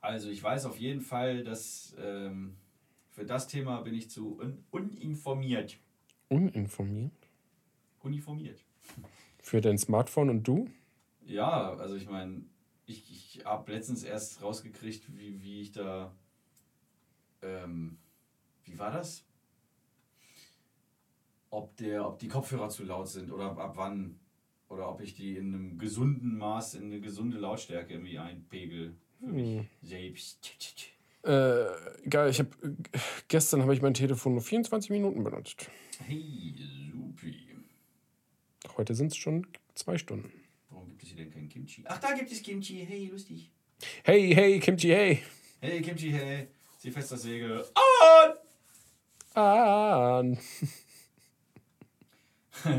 Also ich weiß auf jeden Fall, dass ähm, für das Thema bin ich zu un uninformiert. Uninformiert? Uniformiert. Für dein Smartphone und du? Ja, also ich meine, ich, ich habe letztens erst rausgekriegt, wie, wie ich da. Ähm, wie war das? Ob, der, ob die Kopfhörer zu laut sind oder ab wann. Oder ob ich die in einem gesunden Maß, in eine gesunde Lautstärke irgendwie einpegel. Für mich selbst. Äh, egal, ich habe gestern habe ich mein Telefon nur 24 Minuten benutzt. Hey, supi. Heute sind es schon zwei Stunden. Warum gibt es hier denn kein Kimchi? Ach, da gibt es Kimchi. Hey, lustig. Hey, hey, Kimchi, hey. Hey, Kimchi, hey. Zieh fest das Segel. Ah,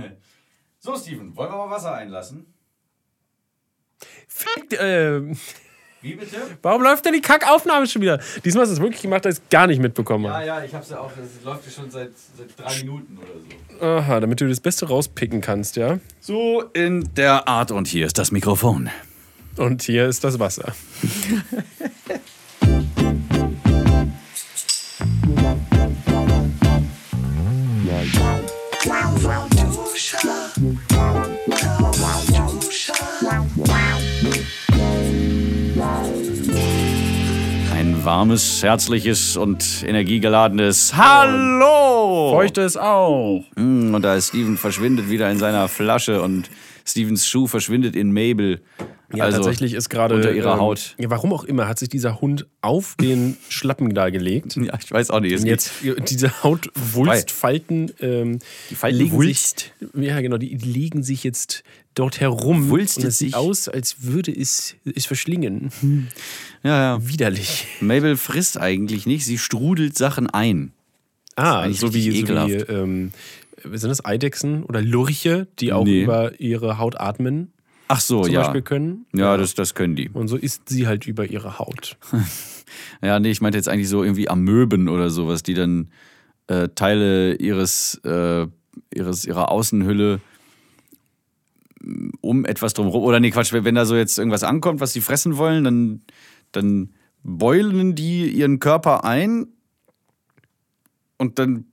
So, Steven, wollen wir mal Wasser einlassen? fick, äh, Wie bitte? warum läuft denn die Kackaufnahme schon wieder? Diesmal hast du es wirklich gemacht, dass ich es gar nicht mitbekommen Ja, habe. ja, ich hab's ja auch. Das läuft ja schon seit, seit drei Minuten oder so. Aha, damit du das Beste rauspicken kannst, ja? So in der Art. Und hier ist das Mikrofon. Und hier ist das Wasser. warmes, herzliches und energiegeladenes Hallo! Feuchte es auch. Mm, Und da ist Steven verschwindet wieder in seiner Flasche und Stevens Schuh verschwindet in Mabel. Ja, Also, tatsächlich ist gerade. unter ihrer ähm, Haut. Ja, warum auch immer, hat sich dieser Hund auf den Schlappen da gelegt. Ja, ich weiß auch nicht. Es Und jetzt diese Hautwulstfalten ähm, Die Falten legen wulst? sich, ja genau, die, die legen sich jetzt dort herum Wulstet und es sieht sich? aus, als würde es es verschlingen. ja, ja. Widerlich. Mabel frisst eigentlich nicht, sie strudelt Sachen ein. Ah, so wie, so wie ähm, sind das Eidechsen oder Lurche, die auch Nee. über ihre Haut atmen Ach so, zum ja. Beispiel können. Ja, das, das können die. Und so isst sie halt über ihre Haut. Ja, nee, ich meinte jetzt eigentlich so irgendwie Amöben oder sowas, die dann äh, Teile ihres, äh, ihres, ihrer Außenhülle um etwas drumherum. Oder nee, Quatsch, wenn da so jetzt irgendwas ankommt, was sie fressen wollen, dann, dann beulen die ihren Körper ein und dann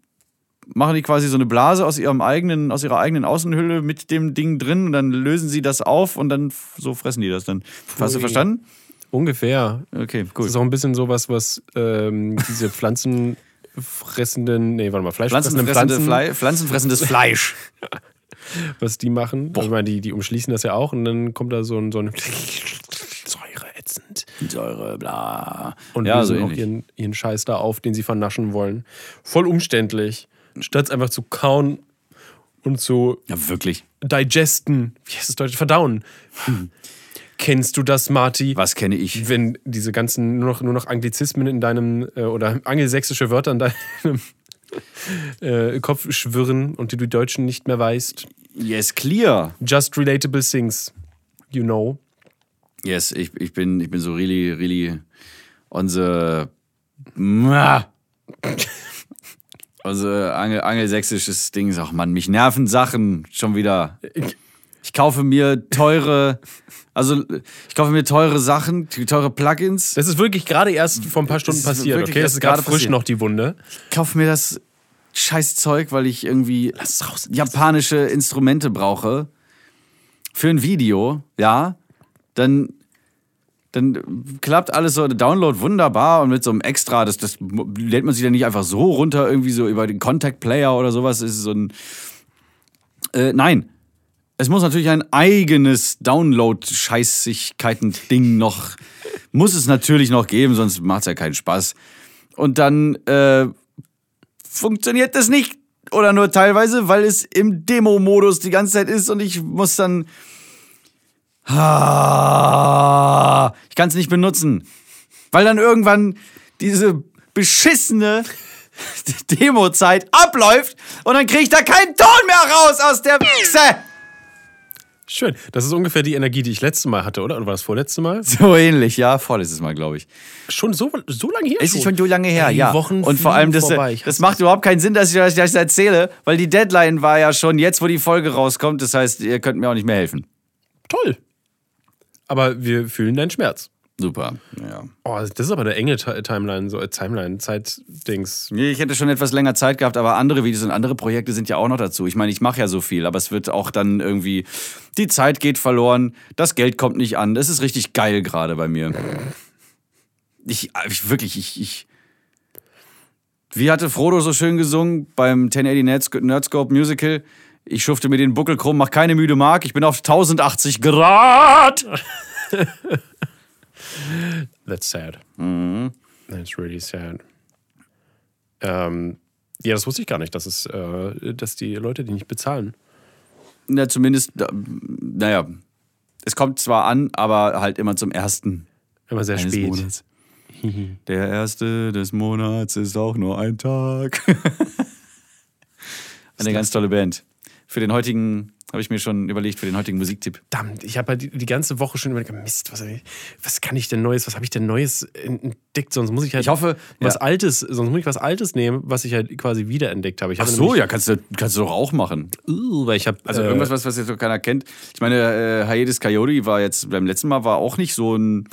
machen die quasi so eine Blase aus ihrem eigenen, aus ihrer eigenen Außenhülle mit dem Ding drin und dann lösen sie das auf und dann so fressen die das dann. Hast du verstanden? Ungefähr. Okay, Das cool. ist auch ein bisschen sowas, was ähm, diese pflanzenfressenden, nee, warte mal, fleischfressenden Pflanzenfressende Pflanzen, Fle Pflanzenfressendes Fleisch. was die machen. Ich meine, die, die umschließen das ja auch und dann kommt da so ein, so ein Säureätzend. Säure, bla. Und ja, so auch ihren, ihren Scheiß da auf, den sie vernaschen wollen. Voll umständlich. Statt es einfach zu kauen und zu Ja, wirklich. digesten, wie heißt das Deutsch? Verdauen. Kennst du das, Marty? Was kenne ich? Wenn diese ganzen nur noch, nur noch Anglizismen in deinem äh, oder angelsächsische Wörter in deinem äh, Kopf schwirren und die du Deutschen nicht mehr weißt. Yes, clear. Just relatable things, you know. Yes, ich, ich, bin, ich bin so really, really on the. Unser Angel, angelsächsisches Ding. Ach man, mich nerven Sachen schon wieder. Ich kaufe mir teure, also ich kaufe mir teure Sachen, teure Plugins. Das ist wirklich gerade erst vor ein paar Stunden passiert, okay? Das ist gerade frisch passiert. noch die Wunde. kaufe mir das scheiß Zeug, weil ich irgendwie raus. japanische Instrumente brauche für ein Video, ja, dann dann klappt alles so, der Download wunderbar und mit so einem Extra, das, das lädt man sich dann nicht einfach so runter, irgendwie so über den Contact Player oder sowas, ist so ein. Äh, nein. Es muss natürlich ein eigenes Download-Scheißigkeiten-Ding noch, muss es natürlich noch geben, sonst macht es ja keinen Spaß. Und dann äh, funktioniert das nicht oder nur teilweise, weil es im Demo-Modus die ganze Zeit ist und ich muss dann. Ah, ich kann es nicht benutzen. Weil dann irgendwann diese beschissene Demo-Zeit abläuft und dann kriege ich da keinen Ton mehr raus aus der Wichse. Schön. Das ist ungefähr die Energie, die ich letztes Mal hatte, oder? Oder war das vorletzte Mal? So ähnlich, ja, vorletztes Mal, glaube ich. Schon so, so lange her? Es ist schon so lange her, ja. Wochen und vor allem, das. Ich das macht überhaupt keinen Sinn, dass ich euch das erzähle, weil die Deadline war ja schon jetzt, wo die Folge rauskommt. Das heißt, ihr könnt mir auch nicht mehr helfen. Toll. Aber wir fühlen deinen Schmerz. Super. Ja. Oh, das ist aber eine enge Ti- Timeline, so äh, Timeline, Zeitdings. Nee, ich hätte schon etwas länger Zeit gehabt, aber andere Videos und andere Projekte sind ja auch noch dazu. Ich meine, ich mache ja so viel, aber es wird auch dann irgendwie, die Zeit geht verloren, das Geld kommt nicht an. Das ist richtig geil gerade bei mir. Ich, ich wirklich, ich, ich. Wie hatte Frodo so schön gesungen beim 1080 Nerds- Nerdscope Musical? Ich schufte mir den Buckel krumm, mach keine müde Mark, ich bin auf 1080 Grad. That's sad. Mhm. That's really sad. Ähm, ja, das wusste ich gar nicht, dass es, äh, dass die Leute die nicht bezahlen. Na, zumindest, naja, es kommt zwar an, aber halt immer zum ersten Immer sehr spät. Monats. Der erste des Monats ist auch nur ein Tag. Eine ganz tolle Band. Für den heutigen, habe ich mir schon überlegt, für den heutigen Musiktipp. Verdammt, ich habe halt die, die ganze Woche schon überlegt, Mist, was, was kann ich denn Neues, was habe ich denn Neues entdeckt? Sonst muss ich halt Ich hoffe, was ja. Altes, sonst muss ich was Altes nehmen, was ich halt quasi wiederentdeckt habe. Ich Ach habe so, ja, kannst du, kannst du doch auch machen. Uh, weil ich habe Also irgendwas, was, was jetzt noch keiner kennt. Ich meine, äh, Hiatus Coyote war jetzt beim letzten Mal war auch nicht so ein,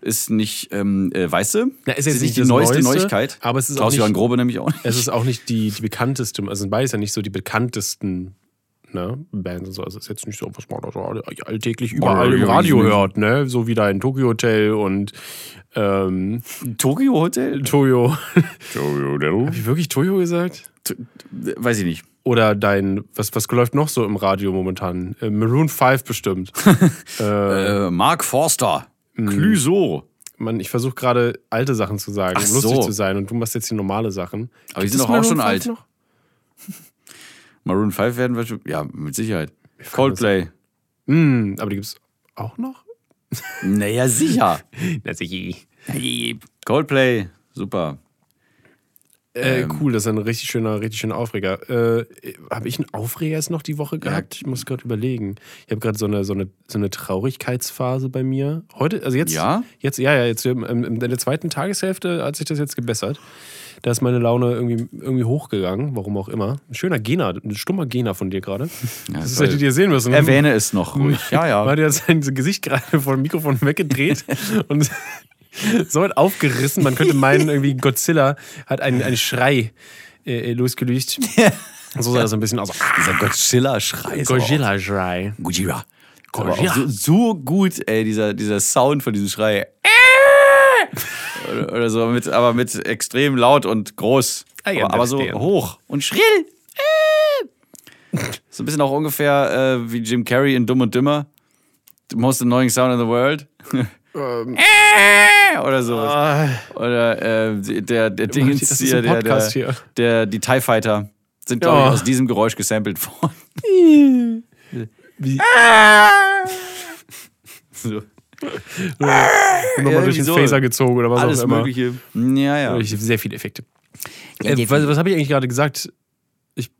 ist nicht, ähm, äh, weißt du? Na, ist jetzt nicht die neueste Neueste, Neuigkeit. aber es ist auch Klaus-Johann nicht- Grobe nämlich auch nicht. Es ist auch nicht die, die bekannteste, also sind beides ja nicht so die bekanntesten ne, Bands und so. Also es ist jetzt nicht so, was man da alltäglich überall im Radio hört, ne? So wie da in Tokyo Hotel und ähm, Tokyo Hotel? Toyo. Tokyo Hotel? Hab ich wirklich Toyo gesagt? Weiß ich nicht. Oder dein, was, was läuft noch so im Radio momentan? Äh, Maroon 5 bestimmt. Äh, Mark Forster. Clüso. Man, ich versuche gerade alte Sachen zu sagen, Ach um lustig so. zu sein und du machst jetzt die normale Sachen. Aber die Gibt sind es doch auch schon Maroon 5 alt. Noch? Maroon 5 werden wir schon. Ja, mit Sicherheit. Coldplay. Hm, aber die gibt es auch noch? Naja, sicher. Coldplay. Super. Äh, Ähm. cool, das ist ein richtig schöner, richtig schöner Aufreger. Äh, habe ich einen Aufreger jetzt noch die Woche gehabt? Ich muss gerade überlegen. Ich habe gerade so eine, so, eine, so eine Traurigkeitsphase bei mir. Heute, also jetzt, Ja? jetzt, ja, ja, jetzt im- in der zweiten Tageshälfte hat sich das jetzt gebessert. Da ist meine Laune irgendwie, irgendwie hochgegangen, warum auch immer. Ein schöner Gena, ein stummer Gena von dir gerade. das toll. hättet ihr sehen müssen. Erwähne es noch ruhig. Ja, ja. Weil der sein Gesicht gerade vor dem Mikrofon weggedreht und so weit aufgerissen. Man könnte meinen, irgendwie Godzilla hat einen, einen Schrei äh, losgelöst. So sah das ein bisschen aus. Dieser Godzilla-Schrei. Godzilla-Schrei. Godzilla. Godzilla. so, so gut, ey, dieser, dieser Sound von diesem Schrei. Oder, oder so, mit, aber mit extrem laut und groß. I aber, aber so hoch und schrill. So ein bisschen auch ungefähr äh, wie Jim Carrey in Dumm und Dümmer. The most annoying sound in the world. Oder sowas. Ah, Oder äh, der, der Dingens hier, der, der, hier. der, die TIE Fighter sind, glaube ich, Ja. aus diesem Geräusch gesampelt worden. wie, So. nochmal durch irgendwie den so. Phaser gezogen oder was Alles auch immer. Mögliche. Ja, ja. Sehr viele Effekte. Äh, was was habe ich eigentlich gerade gesagt?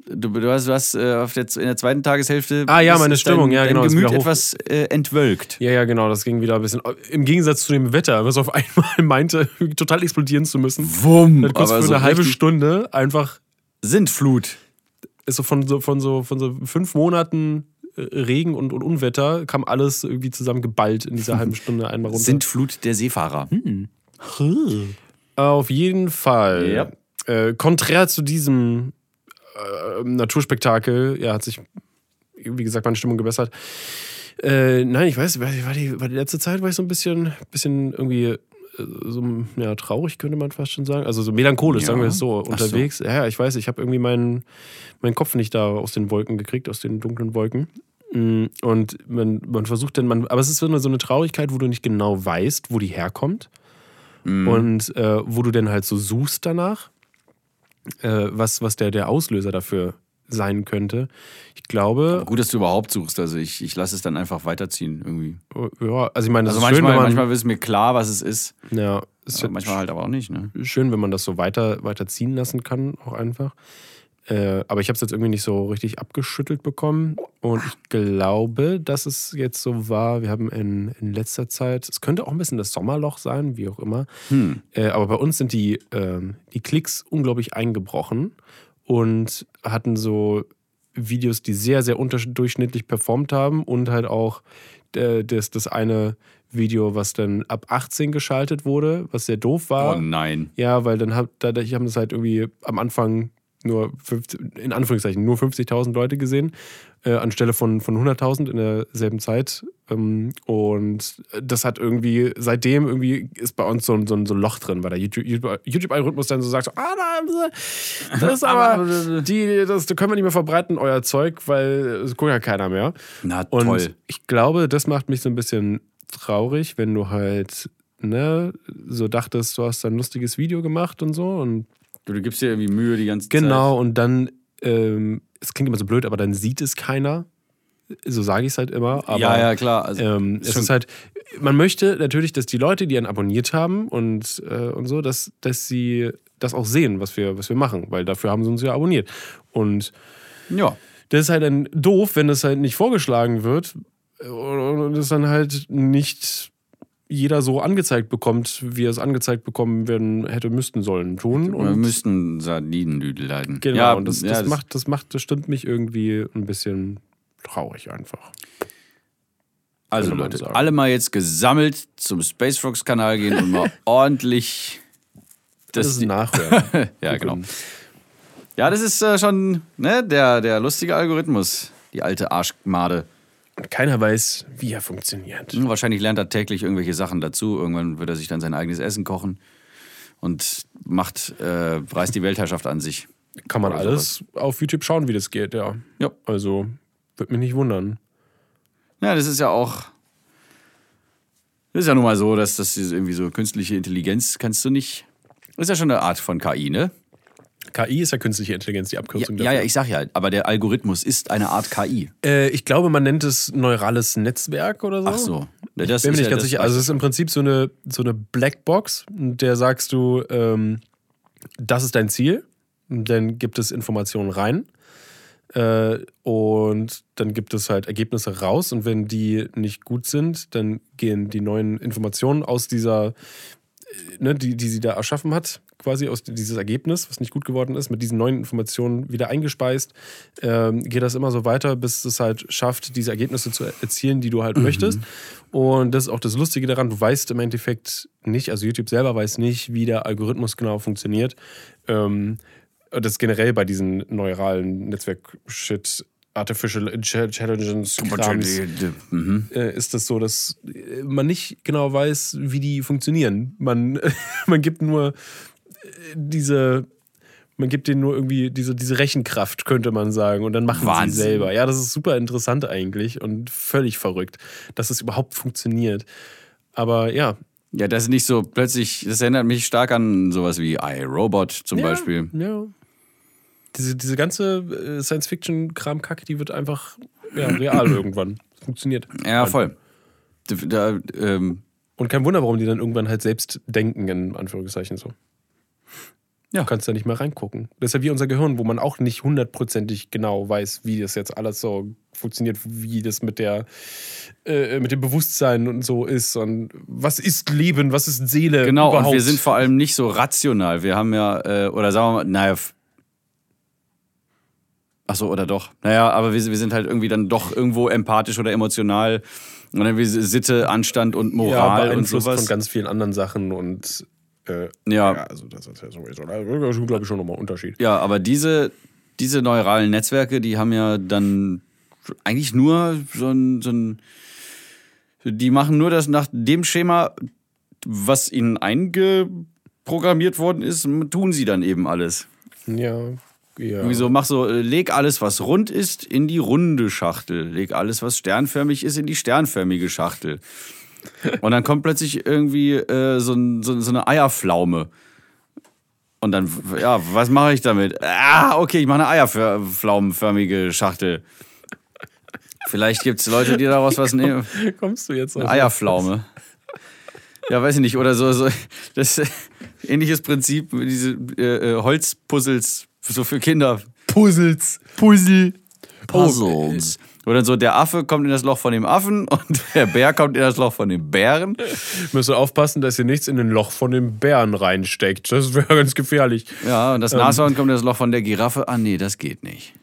Du, du hast, du hast äh, der, in der zweiten Tageshälfte. Ah, ja, meine Stimmung, dein, ja, genau, Dein Gemüt etwas äh, entwölkt. Ja, ja, genau, das ging wieder ein bisschen. Im Gegensatz zu dem Wetter, was auf einmal meinte, total explodieren zu müssen. Wumm. Dann kurz für so eine halbe Stunde einfach Sintflut. ist so von so von so von so fünf Monaten äh, Regen und, und Unwetter kam alles irgendwie zusammen geballt in dieser halben Stunde einmal runter. Sintflut der Seefahrer. Auf jeden Fall. Ja. Äh, konträr zu diesem äh, Naturspektakel, ja, hat sich, wie gesagt, meine Stimmung gebessert. Äh, nein, ich weiß, war die, war die letzte Zeit war ich so ein bisschen, bisschen irgendwie äh, so ja, traurig, könnte man fast schon sagen. Also so melancholisch, Ja. sagen wir es so, Ach so. unterwegs. Ja, ich weiß, ich habe irgendwie meinen, meinen Kopf nicht da aus den Wolken gekriegt, aus den dunklen Wolken. Mm, Und man, man versucht dann, man, aber es ist so eine, so eine Traurigkeit, wo du nicht genau weißt, wo die herkommt. Und äh, wo du dann halt so suchst danach, äh, was, was der, der Auslöser dafür sein könnte. Ich glaube, Gut, dass du überhaupt suchst. Also ich, ich lasse es dann einfach weiterziehen irgendwie. ja, also ich meine, das Also ist schön, manchmal, wenn man, manchmal ist mir klar, was es ist. ja, ist Aber manchmal halt aber auch nicht. Ne? schön, wenn man das so weiter, weiter ziehen lassen kann, auch einfach. Äh, aber ich habe es jetzt irgendwie nicht so richtig abgeschüttelt bekommen. Und ich glaube, dass es jetzt so war. Wir haben in, in letzter Zeit, es könnte auch ein bisschen das Sommerloch sein, wie auch immer. Hm. Äh, aber bei uns sind die, ähm, die Klicks unglaublich eingebrochen und hatten so Videos, die sehr, sehr unterdurchschnittlich performt haben und halt auch äh, das, das eine Video, was dann ab 18 geschaltet wurde, was sehr doof war. Oh nein. Ja, weil dann hab, da, ich habe das halt irgendwie am Anfang nur 50, in Anführungszeichen nur 50.000 Leute gesehen, äh, anstelle von, von 100.000 in derselben Zeit. Ähm, und das hat irgendwie, seitdem irgendwie ist bei uns so, ein- so, ein- so ein Loch drin, weil der YouTube- YouTube-Algorithmus dann so sagt, so, ah, da, das ist aber, die, das, können wir nicht mehr verbreiten, euer Zeug, weil es guckt ja keiner mehr. Na Und toll. ich glaube, das macht mich so ein bisschen traurig, wenn du halt, ne, so dachtest, du hast ein lustiges Video gemacht und so und Du, du gibst dir irgendwie Mühe die ganze Genau, und dann, ähm, es klingt immer so blöd, aber dann sieht es keiner. So sage ich es halt immer. Zeit. Aber, ja, ja, klar. Also, Ähm, es ist halt, man möchte natürlich, dass die Leute, die einen abonniert haben und, äh, und so, dass, dass sie das auch sehen, was wir, was wir machen, weil dafür haben sie uns ja abonniert. Und ja. das ist halt dann doof, wenn das halt nicht vorgeschlagen wird äh, und und es dann halt nicht jeder so angezeigt bekommt, wie er es angezeigt bekommen werden hätte, müssten sollen tun. Wir Und müssten Sardinendüdel leiden. Genau, ja, und das, ja, das, macht, das macht, das stimmt mich irgendwie ein bisschen traurig einfach. Also Leute, sagen. alle mal jetzt gesammelt zum Space Frogs Kanal gehen und mal ordentlich Das, das Nachhören. ja, genau. Ja, das ist äh, schon ne, der, der lustige Algorithmus, die alte Arschmade. Und keiner weiß, wie er funktioniert. Hm, Wahrscheinlich lernt er täglich irgendwelche Sachen dazu. Irgendwann wird er sich dann sein eigenes Essen kochen und macht, äh, reißt die Weltherrschaft an sich. Kann man Oder alles auf YouTube schauen, wie das geht, ja. Ja. Also, wird mich nicht wundern. Ja, das ist ja auch. Das ist ja nun mal so, dass das irgendwie so künstliche Intelligenz kannst du nicht. Das ist ja schon eine Art von KI, ne? KI ist ja künstliche Intelligenz, die Ja, Abkürzung ja, ja, dafür. ich sag ja, aber der Algorithmus ist eine Art KI. Äh, ich glaube, man nennt es neurales Netzwerk oder so. Ach so. Bin Das mir ist nicht ja, ganz sicher. Also, ich es ist im Prinzip so eine, so eine Blackbox, in der sagst du, ähm, das ist dein Ziel. Dann gibt es Informationen rein. Äh, und dann gibt es halt Ergebnisse raus. Und wenn die nicht gut sind, dann gehen die neuen Informationen aus dieser, äh, ne, die, die sie da erschaffen hat, quasi aus dieses Ergebnis, was nicht gut geworden ist, mit diesen neuen Informationen wieder eingespeist, ähm, geht das immer so weiter, bis es halt schafft, diese Ergebnisse zu erzielen, die du halt möchtest. Und das ist auch das Lustige daran, du weißt im Endeffekt nicht, also YouTube selber weiß nicht, wie der Algorithmus genau funktioniert. Ähm, das ist generell bei diesen neuralen Netzwerk-Shit, Artificial Intelligence Krams, Mhm. äh, ist das so, dass man nicht genau weiß, wie die funktionieren. Man, man gibt nur diese, man gibt denen nur irgendwie diese, diese Rechenkraft, könnte man sagen, und dann machen Wahnsinn. sie selber. Ja, das ist super interessant eigentlich und völlig verrückt, dass es überhaupt funktioniert. Aber ja. Ja, das ist nicht so plötzlich, das erinnert mich stark an sowas wie iRobot zum ja, Beispiel. Ja. Diese, diese ganze äh, Science-Fiction-Kram-Kacke, die wird einfach ja, real irgendwann. Funktioniert. Ja, voll. Da, ähm, Und kein Wunder, warum die dann irgendwann halt selbst denken, in Anführungszeichen so. Ja. Du kannst da nicht mehr reingucken. Das ist ja wie unser Gehirn, wo man auch nicht hundertprozentig genau weiß, wie das jetzt alles so funktioniert, wie das mit der äh, mit dem Bewusstsein und so ist und was ist Leben, was ist Seele genau, überhaupt. und wir sind vor allem nicht so rational. Wir haben ja, äh, oder sagen wir mal, naja, f- ach so, oder doch. Naja, aber wir, wir sind halt irgendwie dann doch irgendwo empathisch oder emotional. Und dann wie Sitte, Anstand und ja, Moral und beeinflusst sowas. von ganz vielen anderen Sachen und äh, Ja. ja, also das ist ja sowieso, glaube ich, schon nochmal ein Unterschied. Ja, aber diese, diese neuralen Netzwerke, die haben ja dann eigentlich nur so ein, so ein. Die machen nur das nach dem Schema, was ihnen eingeprogrammiert worden ist, tun sie dann eben alles. Ja, ja. Irgendwie so, mach so, äh, leg alles, was rund ist, in die runde Schachtel. Leg alles, was sternförmig ist, in die sternförmige Schachtel. Und dann kommt plötzlich irgendwie äh, so, so, so eine Eierpflaume. Und dann, ja, was mache ich damit? Ah, okay, ich mache eine eierpflaumenförmige Schachtel. Vielleicht gibt es Leute, die daraus was nehmen. Kommst du jetzt auf Eine Eierpflaume. Ja, weiß ich nicht. Oder so, so das ähnliches Prinzip, diese äh, äh, Holzpuzzles so für Kinder. Puzzles. Puzzle. Puzzles. Oder so, der Affe kommt in das Loch von dem Affen und der Bär kommt in das Loch von dem Bären. Müsst ihr aufpassen, dass ihr nichts in den Loch von dem Bären reinsteckt. Das wäre ganz gefährlich. Ja, und das Nashorn kommt in das Loch von der Giraffe. Ah, nee, das geht nicht.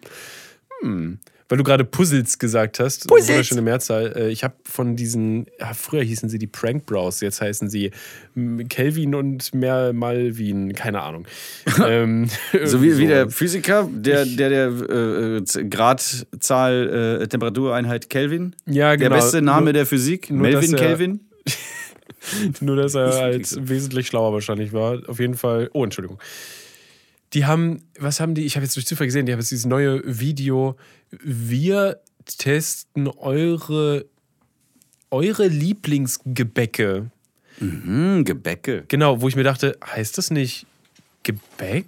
Weil du gerade Puzzles gesagt hast. Puzzles. Wunderschöne Mehrzahl. Äh, Ich habe von diesen, ja, früher hießen sie die Prank Bros, jetzt heißen sie mm, Kelvin und mehr Malvin, keine Ahnung. ähm, So wie, wie irgendwie der. Physiker, der der, der äh, äh, Gradzahl, äh, Temperatureinheit Kelvin. Ja, genau. Der beste Name nur, der Physik, nur, Melvin Kelvin. Nur, dass er halt wesentlich schlauer wahrscheinlich war. Auf jeden Fall. Oh, Entschuldigung. Die haben, was haben die? Ich habe jetzt durch Zufall gesehen, die haben jetzt dieses neue Video. Wir testen eure, eure Lieblingsgebäcke. Hm, Gebäcke. Genau, wo ich mir dachte, heißt das nicht Gebäck?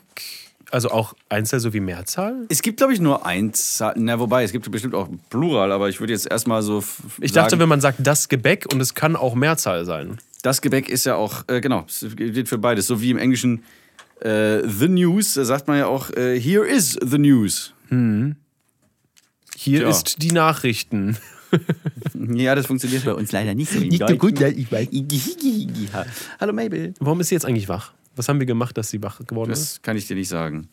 Also auch Einzahl sowie Mehrzahl? Es gibt, glaube ich, nur eins. Na, wobei, es gibt bestimmt auch Plural, aber ich würde jetzt erstmal so. Ich sagen, dachte, wenn man sagt das Gebäck und es kann auch Mehrzahl sein. Das Gebäck ist ja auch, äh, genau, es gilt für beides. So wie im Englischen äh, The News, da sagt man ja auch, äh, here is the news. Hier Tja. ist die Nachrichten. Ja, das funktioniert bei uns leider nicht so. Nicht so gut, ja, ich weiß. Hallo Mabel. Warum ist sie jetzt eigentlich wach? Was haben wir gemacht, dass sie wach geworden ist? Das kann ich dir nicht sagen.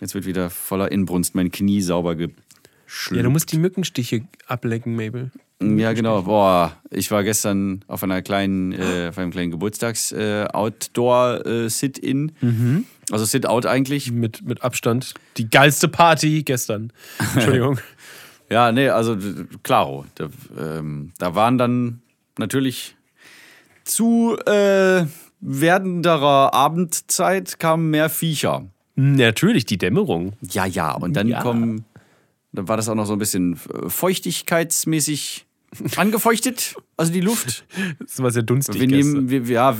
Jetzt wird wieder voller Inbrunst mein Knie sauber geschlüpft. Ja, du musst die Mückenstiche ablecken, Mabel. Ja, genau. Boah, ich war gestern auf einer kleinen, äh, auf einem kleinen Geburtstags äh, Outdoor äh, Sit-in. Mhm. Also Sit-out eigentlich. Mit, mit Abstand. Die geilste Party gestern. Entschuldigung. Ja, nee, also klaro. Da, ähm, da waren dann natürlich zu äh, werdenderer Abendzeit kamen mehr Viecher. Natürlich, die Dämmerung. Ja, ja. Und dann Ja. kommen, dann war das auch noch so ein bisschen äh, feuchtigkeitsmäßig angefeuchtet, also die Luft. Das war sehr dunstig Wir nehmen, wir, ja,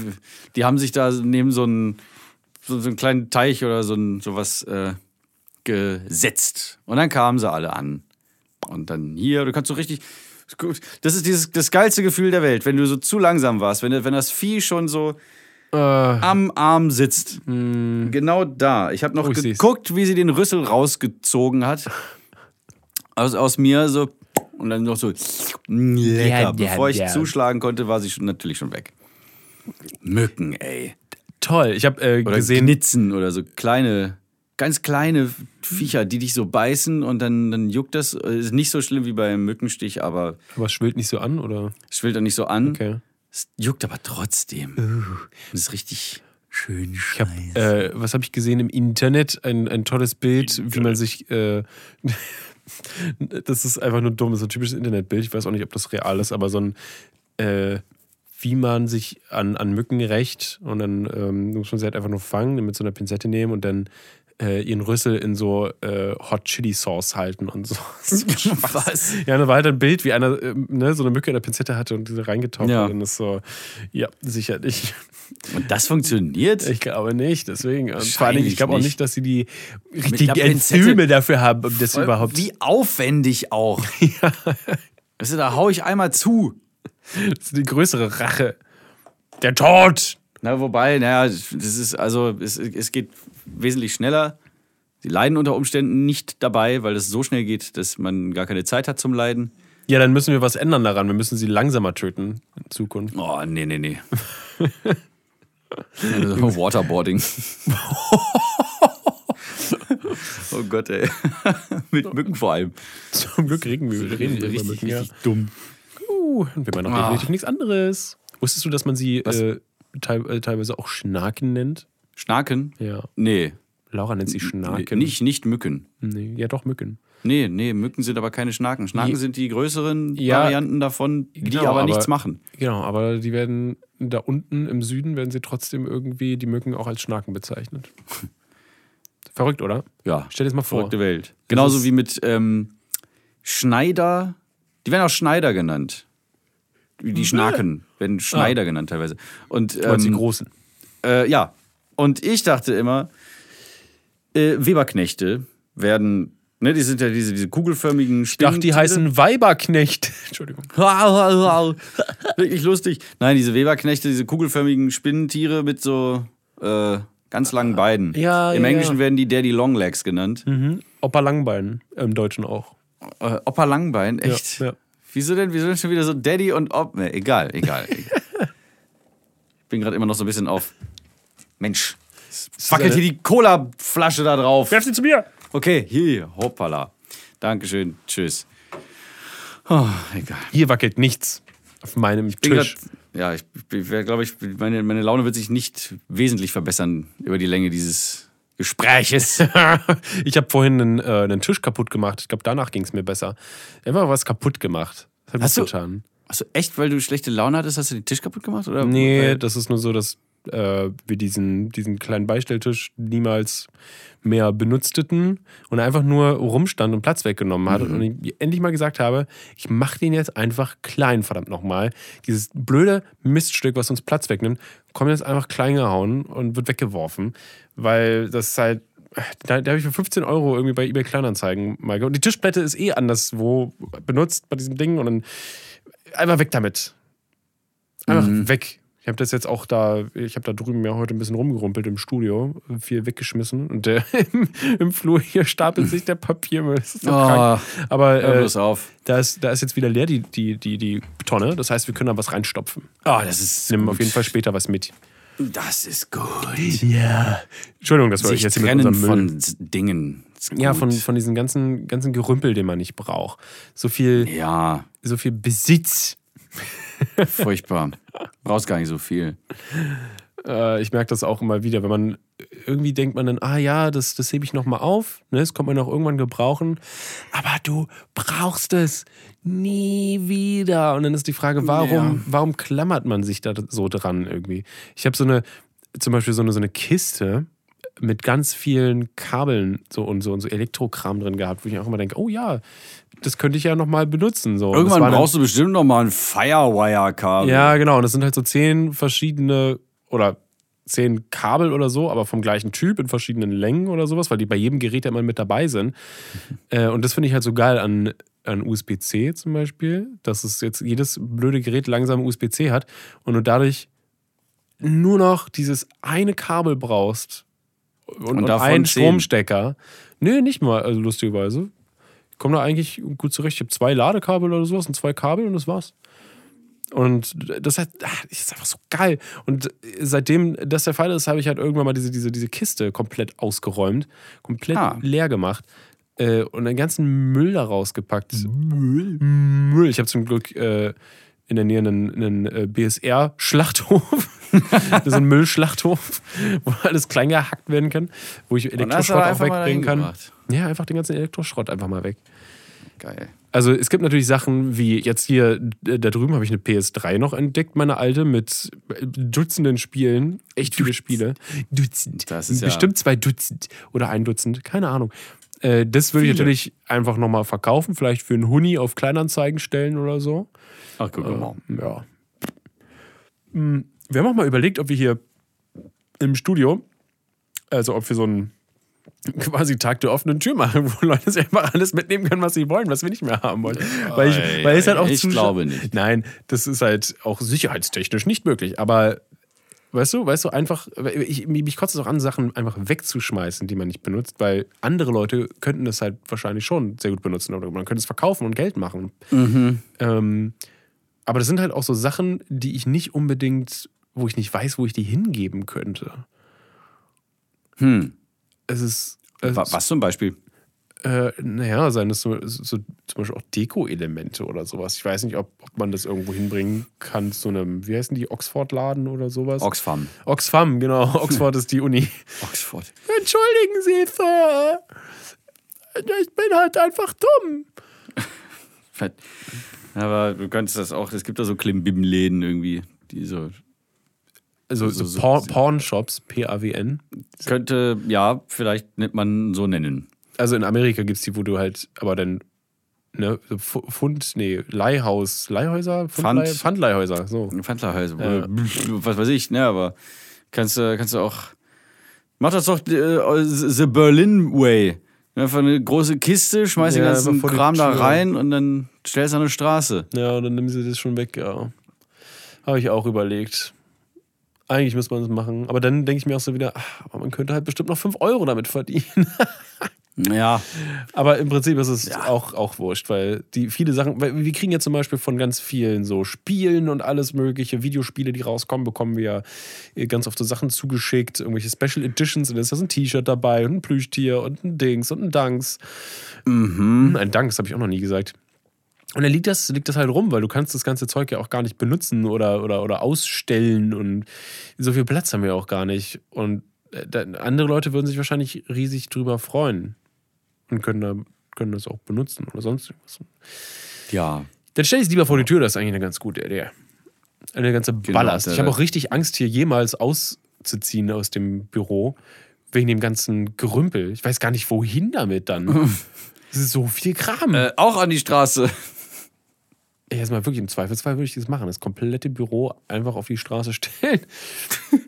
die haben sich da neben so einen, so, so einen kleinen Teich oder so ein, sowas äh, gesetzt. Und dann kamen sie alle an. Und dann hier, du kannst so richtig. Das ist dieses, das geilste Gefühl der Welt, wenn du so zu langsam warst, wenn, wenn das Vieh schon so Äh, am Arm sitzt. Genau da. Ich habe noch Oh, ich seh's. geguckt, wie sie den Rüssel rausgezogen hat. Aus, aus mir so. Und dann noch so. Lecker. Ja, ja, Bevor ich ja. zuschlagen konnte, war sie schon, natürlich schon weg. Mücken, ey. toll. Ich habe äh, gesehen, Knitzen oder so kleine, ganz kleine Viecher, die dich so beißen und dann, dann juckt das. Ist nicht so schlimm wie beim Mückenstich, aber aber es schwillt nicht so an, oder? es schwillt dann nicht so an. Okay. Es juckt aber trotzdem. Das ist richtig schön Ich hab, äh, was habe ich gesehen im Internet? Ein, ein tolles Bild, wie man sich. Äh, das ist einfach nur dumm, so ein typisches Internetbild. Ich weiß auch nicht, ob das real ist, aber so ein. Äh, wie man sich an, an Mücken rächt und dann ähm, muss man sie halt einfach nur fangen, mit so einer Pinzette nehmen und dann äh, ihren Rüssel in so äh, Hot Chili Sauce halten und so. Was? Ja, da war halt ein Bild, wie einer ähm, ne, so eine Mücke in der Pinzette hatte und diese reingetaucht Ja. hat und das so, ja, sicherlich. Und das funktioniert? Ich glaube nicht, deswegen. Und vor allem, ich glaube auch nicht. dass sie die richtigen Enzyme dafür haben, um das überhaupt. Wie aufwendig auch. Weißt du, da hau ich einmal zu. Das ist die größere Rache. Der Tod! Na, wobei, naja, das ist also, es, es geht wesentlich schneller. Sie leiden unter Umständen nicht dabei, weil es so schnell geht, dass man gar keine Zeit hat zum Leiden. Ja, dann müssen wir was ändern daran. Wir müssen sie langsamer töten in Zukunft. Oh, nee, nee, nee. Also, Waterboarding. oh Gott, ey. Mit Mücken vor allem. Zum Glück reden wir, wir reden wir über Richtig, Mücken, ja. richtig dumm. Uh, wir machen noch Ah. nichts anderes. Wusstest du, dass man sie äh, äh, teilweise auch Schnaken nennt? Schnaken? Ja. Nee. Laura nennt sie Schnaken. Nicht, nicht Mücken. Nee, ja, doch, Mücken. Nee, nee, Mücken sind aber keine Schnaken. Schnaken Je- sind die größeren Ja, Varianten davon, die genau, aber, aber- nichts machen. Genau, aber die werden da unten im Süden werden sie trotzdem irgendwie die Mücken auch als Schnaken bezeichnet. Verrückt, oder? Ja, Stell dir das mal vor. verrückte Welt. Genauso wie mit ähm, Schneider. Die werden auch Schneider genannt. Die Schnaken werden Schneider genannt teilweise. Und meinst die ähm, Großen. Äh, ja. Und ich dachte immer, äh, Weberknechte werden, ne, die sind ja diese, diese kugelförmigen Ich dachte, die heißen Weiberknecht. Entschuldigung. Wirklich lustig. Nein, diese Weberknechte, diese kugelförmigen Spinnentiere mit so äh, ganz langen Beinen. Ja, Im ja, Englischen ja. werden die Daddy Longlegs genannt. Mhm. Opa Langbein im Deutschen auch. Äh, Opa Langbein, echt? Ja. Wieso denn? Wieso denn schon wieder so Daddy und Op? Ne, egal, egal. egal. ich bin gerade immer noch so ein bisschen auf. Mensch, wackelt hier die Cola-Flasche da drauf. Werf sie zu mir! Okay, hier, hoppala. Dankeschön. Tschüss. Oh, egal. Hier wackelt nichts auf meinem Bin Tisch. grad- ja, ich, glaube ich, meine, meine Laune wird sich nicht wesentlich verbessern über die Länge dieses Gespräches. ich habe vorhin einen, äh, einen Tisch kaputt gemacht. Ich glaube, danach ging es mir besser. Einfach was kaputt gemacht. Das hat Hast du- getan. Achso, echt, weil du schlechte Laune hattest, hast du den Tisch kaputt gemacht? Oder? Nee, Weil- das ist nur so, dass äh, wir diesen, diesen kleinen Beistelltisch niemals mehr benutzten und einfach nur rumstand und Platz weggenommen hat. Und ich endlich mal gesagt habe, ich mache den jetzt einfach klein, verdammt nochmal. Dieses blöde Miststück, was uns Platz wegnimmt, kommt jetzt einfach klein gehauen und wird weggeworfen, weil das ist halt. Da, da habe ich für 15 Euro irgendwie bei eBay Kleinanzeigen mal Und die Tischplatte ist eh anderswo benutzt bei diesem Ding und dann einfach weg damit. Einfach weg. Ich habe das jetzt auch da, ich habe da drüben ja heute ein bisschen rumgerumpelt im Studio, viel weggeschmissen und der, im, im Flur hier stapelt sich der Papiermüll. Das ist so Oh, krank. Aber hör äh, auf. da, ist, da ist jetzt wieder leer die, die, die, die Tonne. Das heißt, wir können da was reinstopfen. Oh, das ist Nehmen gut. auf jeden Fall später was mit. Das ist gut. Ja. Entschuldigung, wir euch Sich jetzt hier mit unserem Müll. von Dingen. Ja, von, von diesem ganzen, ganzen Gerümpel, den man nicht braucht. So viel, Ja, so viel Besitz. furchtbar. Brauchst gar nicht so viel. Äh, ich merke das auch immer wieder, wenn man irgendwie denkt man dann, ah ja, das, das hebe ich nochmal auf, ne, das kommt man auch irgendwann gebrauchen, aber du brauchst es nie wieder. Und dann ist die Frage, warum, Ja. warum klammert man sich da so dran irgendwie? Ich habe so eine, zum Beispiel so eine, so eine Kiste mit ganz vielen Kabeln so und so und so Elektrokram drin gehabt, wo ich auch immer denke, oh ja, das könnte ich ja nochmal benutzen. So. Irgendwann dann- brauchst du bestimmt noch mal ein Firewire-Kabel. ja, genau. Und das sind halt so zehn verschiedene oder zehn Kabel oder so, aber vom gleichen Typ in verschiedenen Längen oder sowas, weil die bei jedem Gerät ja immer mit dabei sind. Äh, und das finde ich halt so geil an, an USB-C zum Beispiel, dass es jetzt jedes blöde Gerät langsam USB-C hat und du dadurch nur noch dieses eine Kabel brauchst und, und, einen zehn. Stromstecker. Nö, nicht mal, also lustigerweise. Ich komme da eigentlich gut zurecht. Ich habe zwei Ladekabel oder sowas und zwei Kabel und das war's. Und das ist einfach so geil. Und seitdem das der Fall ist, habe ich halt irgendwann mal diese, diese, diese Kiste komplett ausgeräumt, komplett Ah. leer gemacht äh, und den ganzen Müll da rausgepackt. Müll? Müll. Ich habe zum Glück äh, in der Nähe einen, einen äh, BSR-Schlachthof. das ist ein Müllschlachthof, wo alles klein gehackt werden kann, wo ich Elektroschrott auch wegbringen kann. gebracht. Ja, einfach den ganzen Elektroschrott einfach mal weg. Geil. Also es gibt natürlich Sachen wie jetzt hier, äh, da drüben habe ich eine PS3 noch entdeckt, meine alte, mit Dutzenden Spielen, echt viele Spiele. Dutzend. Das ist ja- Bestimmt zwei Dutzend oder ein Dutzend, keine Ahnung. Äh, Das würde ich natürlich einfach nochmal verkaufen, vielleicht für einen Huni auf Kleinanzeigen stellen oder so. Ach, guck mal. Ja. Hm, Wir haben auch mal überlegt, ob wir hier im Studio, also ob wir so einen quasi Tag der offenen Tür machen, wo Leute sich einfach alles mitnehmen können, was sie wollen, was wir nicht mehr haben wollen. Weil, ich, weil es halt auch ich glaube nicht. Nein, das ist halt auch sicherheitstechnisch nicht möglich. Aber weißt du, weißt du, einfach, ich, mich kotzt es auch an, Sachen einfach wegzuschmeißen, die man nicht benutzt, weil andere Leute könnten das halt wahrscheinlich schon sehr gut benutzen oder man könnte es verkaufen und Geld machen. Ähm, aber das sind halt auch so Sachen, die ich nicht unbedingt, wo ich nicht weiß, wo ich die hingeben könnte. Hm. Es ist. Es Was zum Beispiel? Äh, naja, seien es so, so, zum Beispiel auch Deko-Elemente oder sowas. Ich weiß nicht, ob, ob man das irgendwo hinbringen kann zu einem, wie heißen die, Oxford-Laden oder sowas? Oxfam. Oxfam, genau. Oxford ist die Uni. Oxford. Entschuldigen Sie, Sir. Ich bin halt einfach dumm. Fett. Aber du könntest das auch, es gibt da so Klimbim-Läden irgendwie, die so. Also So- so, so- Porn- Pornshops, P-A-W-N. Könnte, ja, vielleicht nennt man so nennen. Also in Amerika gibt es die, wo du halt, aber dann, ne, Pfund, nee, Leihhaus, Leihhäuser? Pfand. Pfandleih- Pfandleihhäuser, so. Pfandlerhäuser, Ja. was weiß ich, ne, aber kannst du, kannst du auch. Mach das doch äh, The Berlin Way. Einfach eine große Kiste, schmeiß den Ja, ganzen vor die Kram da rein und dann stellst du an eine Straße. Ja, und dann nehmen sie das schon weg, ja. Habe ich auch überlegt. Eigentlich müsste man das machen. Aber dann denke ich mir auch so wieder, ach, man könnte halt bestimmt noch 5 Euro damit verdienen. Ja, Aber im Prinzip ist es auch, auch wurscht, weil die viele Sachen, weil wir kriegen ja zum Beispiel von ganz vielen so Spielen und alles mögliche, Videospiele, die rauskommen, bekommen wir ja ganz oft so Sachen zugeschickt, irgendwelche Special Editions und da ist ein T-Shirt dabei und ein Plüschtier und ein Dings und ein Danks. mhm. Ein Danks habe ich auch noch nie gesagt. Und dann liegt das, liegt das halt rum, weil du kannst das ganze Zeug ja auch gar nicht benutzen oder, oder, oder ausstellen und so viel Platz haben wir auch gar nicht. Und äh, andere Leute würden sich wahrscheinlich riesig drüber freuen und können, da, können das auch benutzen oder sonst irgendwas. ja. Dann stell dich lieber vor die Tür, das ist eigentlich eine ganz gute Idee. Eine ganze Ballast. da- ich habe auch richtig Angst, hier jemals auszuziehen aus dem Büro, wegen dem ganzen Gerümpel. Ich weiß gar nicht, wohin damit dann. Das ist so viel Kram. Äh, auch an die Straße. Ey, Jetzt mal wirklich im Zweifelsfall würde ich das machen. Das komplette Büro einfach auf die Straße stellen.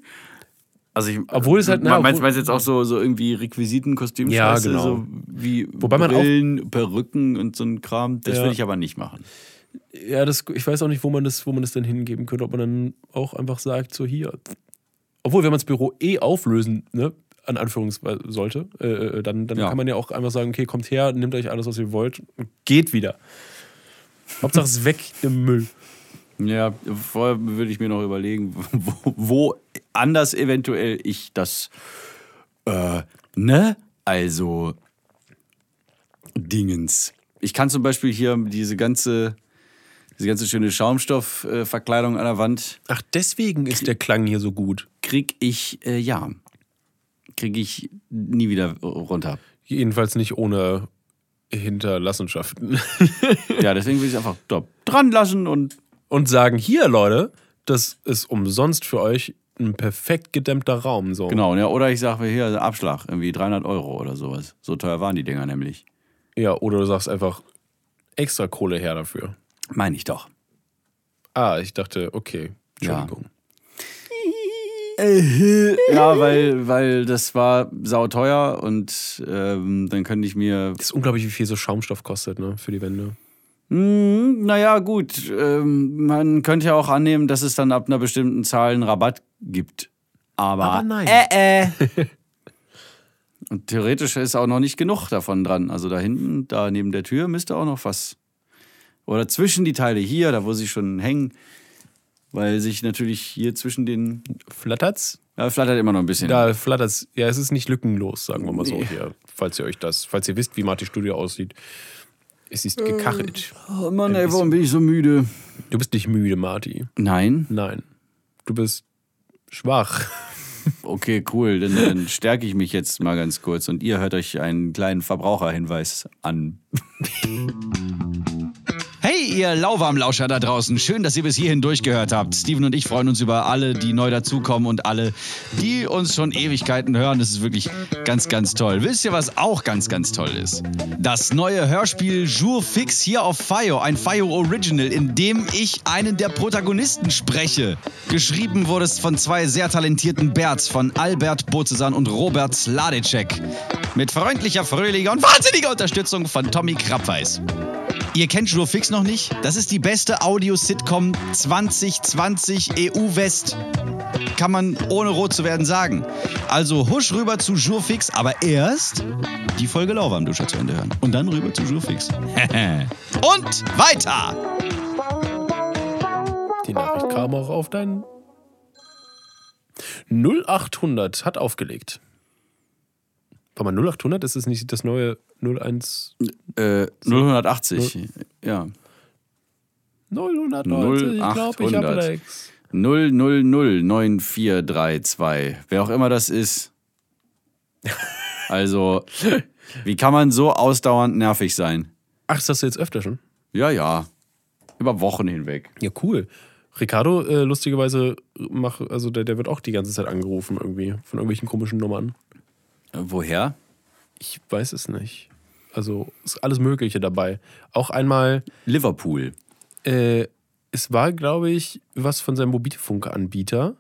Also ich, Obwohl es halt- na, meinst, obwohl- meinst du jetzt auch so, so irgendwie Requisiten, Kostüm, Ja, genau. so wie Wobei man auch- Brillen, Perücken und so ein Kram. Das Ja. würde ich aber nicht machen. Ja, das, ich weiß auch nicht, wo man, das, wo man das dann hingeben könnte. Ob man dann auch einfach sagt, so hier. Obwohl, wenn man das Büro eh auflösen, ne, an Anführungsweise sollte, äh, äh, dann, dann Ja. kann man ja auch einfach sagen, okay, kommt her, nehmt euch alles, was ihr wollt und geht wieder. Hauptsache es ist weg im Müll. Ja, vorher würde ich mir noch überlegen, wo, wo anders eventuell ich das, äh, ne? Also, Dingens. Ich kann zum Beispiel hier diese ganze, diese ganze schöne Schaumstoffverkleidung an der Wand, Ach, deswegen ist der Klang hier so gut. krieg ich, äh, ja, krieg ich nie wieder runter. Jedenfalls nicht ohne Hinterlassenschaften. Ja, deswegen will ich es einfach dran lassen und Und sagen, hier, Leute, das ist umsonst für euch ein perfekt gedämmter Raum. So. genau. Ja, oder ich sage hier also Abschlag, irgendwie 300 Euro oder sowas. So teuer waren die Dinger nämlich. Ja, oder du sagst einfach extra Kohle her dafür. Meine ich doch. Ah, ich dachte, okay, Ja. Entschuldigung. Ja, weil, weil das war sauteuer und ähm, dann könnte ich mir. Das ist unglaublich, wie viel so Schaumstoff kostet, ne, für die Wände. Hm, naja, gut. Ähm, man könnte ja auch annehmen, dass es dann ab einer bestimmten Zahl einen Rabatt gibt. Aber, Aber nein. Äh, äh. und theoretisch ist auch noch nicht genug davon dran. Also da hinten, da neben der Tür, müsste auch noch was. Oder zwischen die Teile hier, da wo sie schon hängen. Weil sich natürlich hier zwischen den. Flattert's? Ja, flattert immer noch ein bisschen. Da flattert's. Ja, es ist nicht lückenlos, sagen wir mal so hier. Falls ihr euch das, falls ihr wisst, wie Marty Studio aussieht. Es ist gekachelt. Oh Mann, ey, warum bin ich so müde? Du bist nicht müde, Marty. Nein. Nein. Du bist schwach. Okay, cool. Dann, dann stärke ich mich jetzt mal ganz kurz und ihr hört euch einen kleinen Verbraucherhinweis an. Hey, ihr Lauwarmlauscher da draußen. Schön, dass ihr bis hierhin durchgehört habt. Steven und ich freuen uns über alle, die neu dazukommen und alle, die uns schon Ewigkeiten hören. Das ist wirklich ganz, ganz toll. Wisst ihr, was auch ganz, ganz toll ist? Das neue Hörspiel Jour Fix hier auf FIO. Ein FIO Original, in dem ich einen der Protagonisten spreche. Geschrieben wurde es von zwei sehr talentierten Berts, von Albert Bozesan und Robert Sladecek. Mit freundlicher, fröhlicher und wahnsinniger Unterstützung von Tommy Krabweis. Ihr kennt Jour Fix noch nicht? Das ist die beste Audio-Sitcom 2020 EU-West. Kann man ohne rot zu werden sagen. Also husch rüber zu Jour Fix, aber erst die Folge Lauwarmduscher zu Ende hören. Und dann rüber zu Jour Fix. Und weiter! Die Nachricht kam auch auf dein 0800 hat aufgelegt. Mal, 0800 ist es nicht das neue 01 Äh, 080. Ja. 090? Ich glaube, ich habe 0800. Lex. 0009432. Wer auch immer das ist. Also, wie kann man so ausdauernd nervig sein? Ach, das hast du jetzt öfter schon? Ja, ja. Über Wochen hinweg. Ja, cool. Ricardo, äh, lustigerweise, mach, also der, der wird auch die ganze Zeit angerufen irgendwie von irgendwelchen komischen Nummern. Woher? Ich weiß es nicht. Also ist alles Mögliche dabei. Auch einmal, Liverpool. äh, es war, glaube ich, was von seinem Mobilfunkanbieter,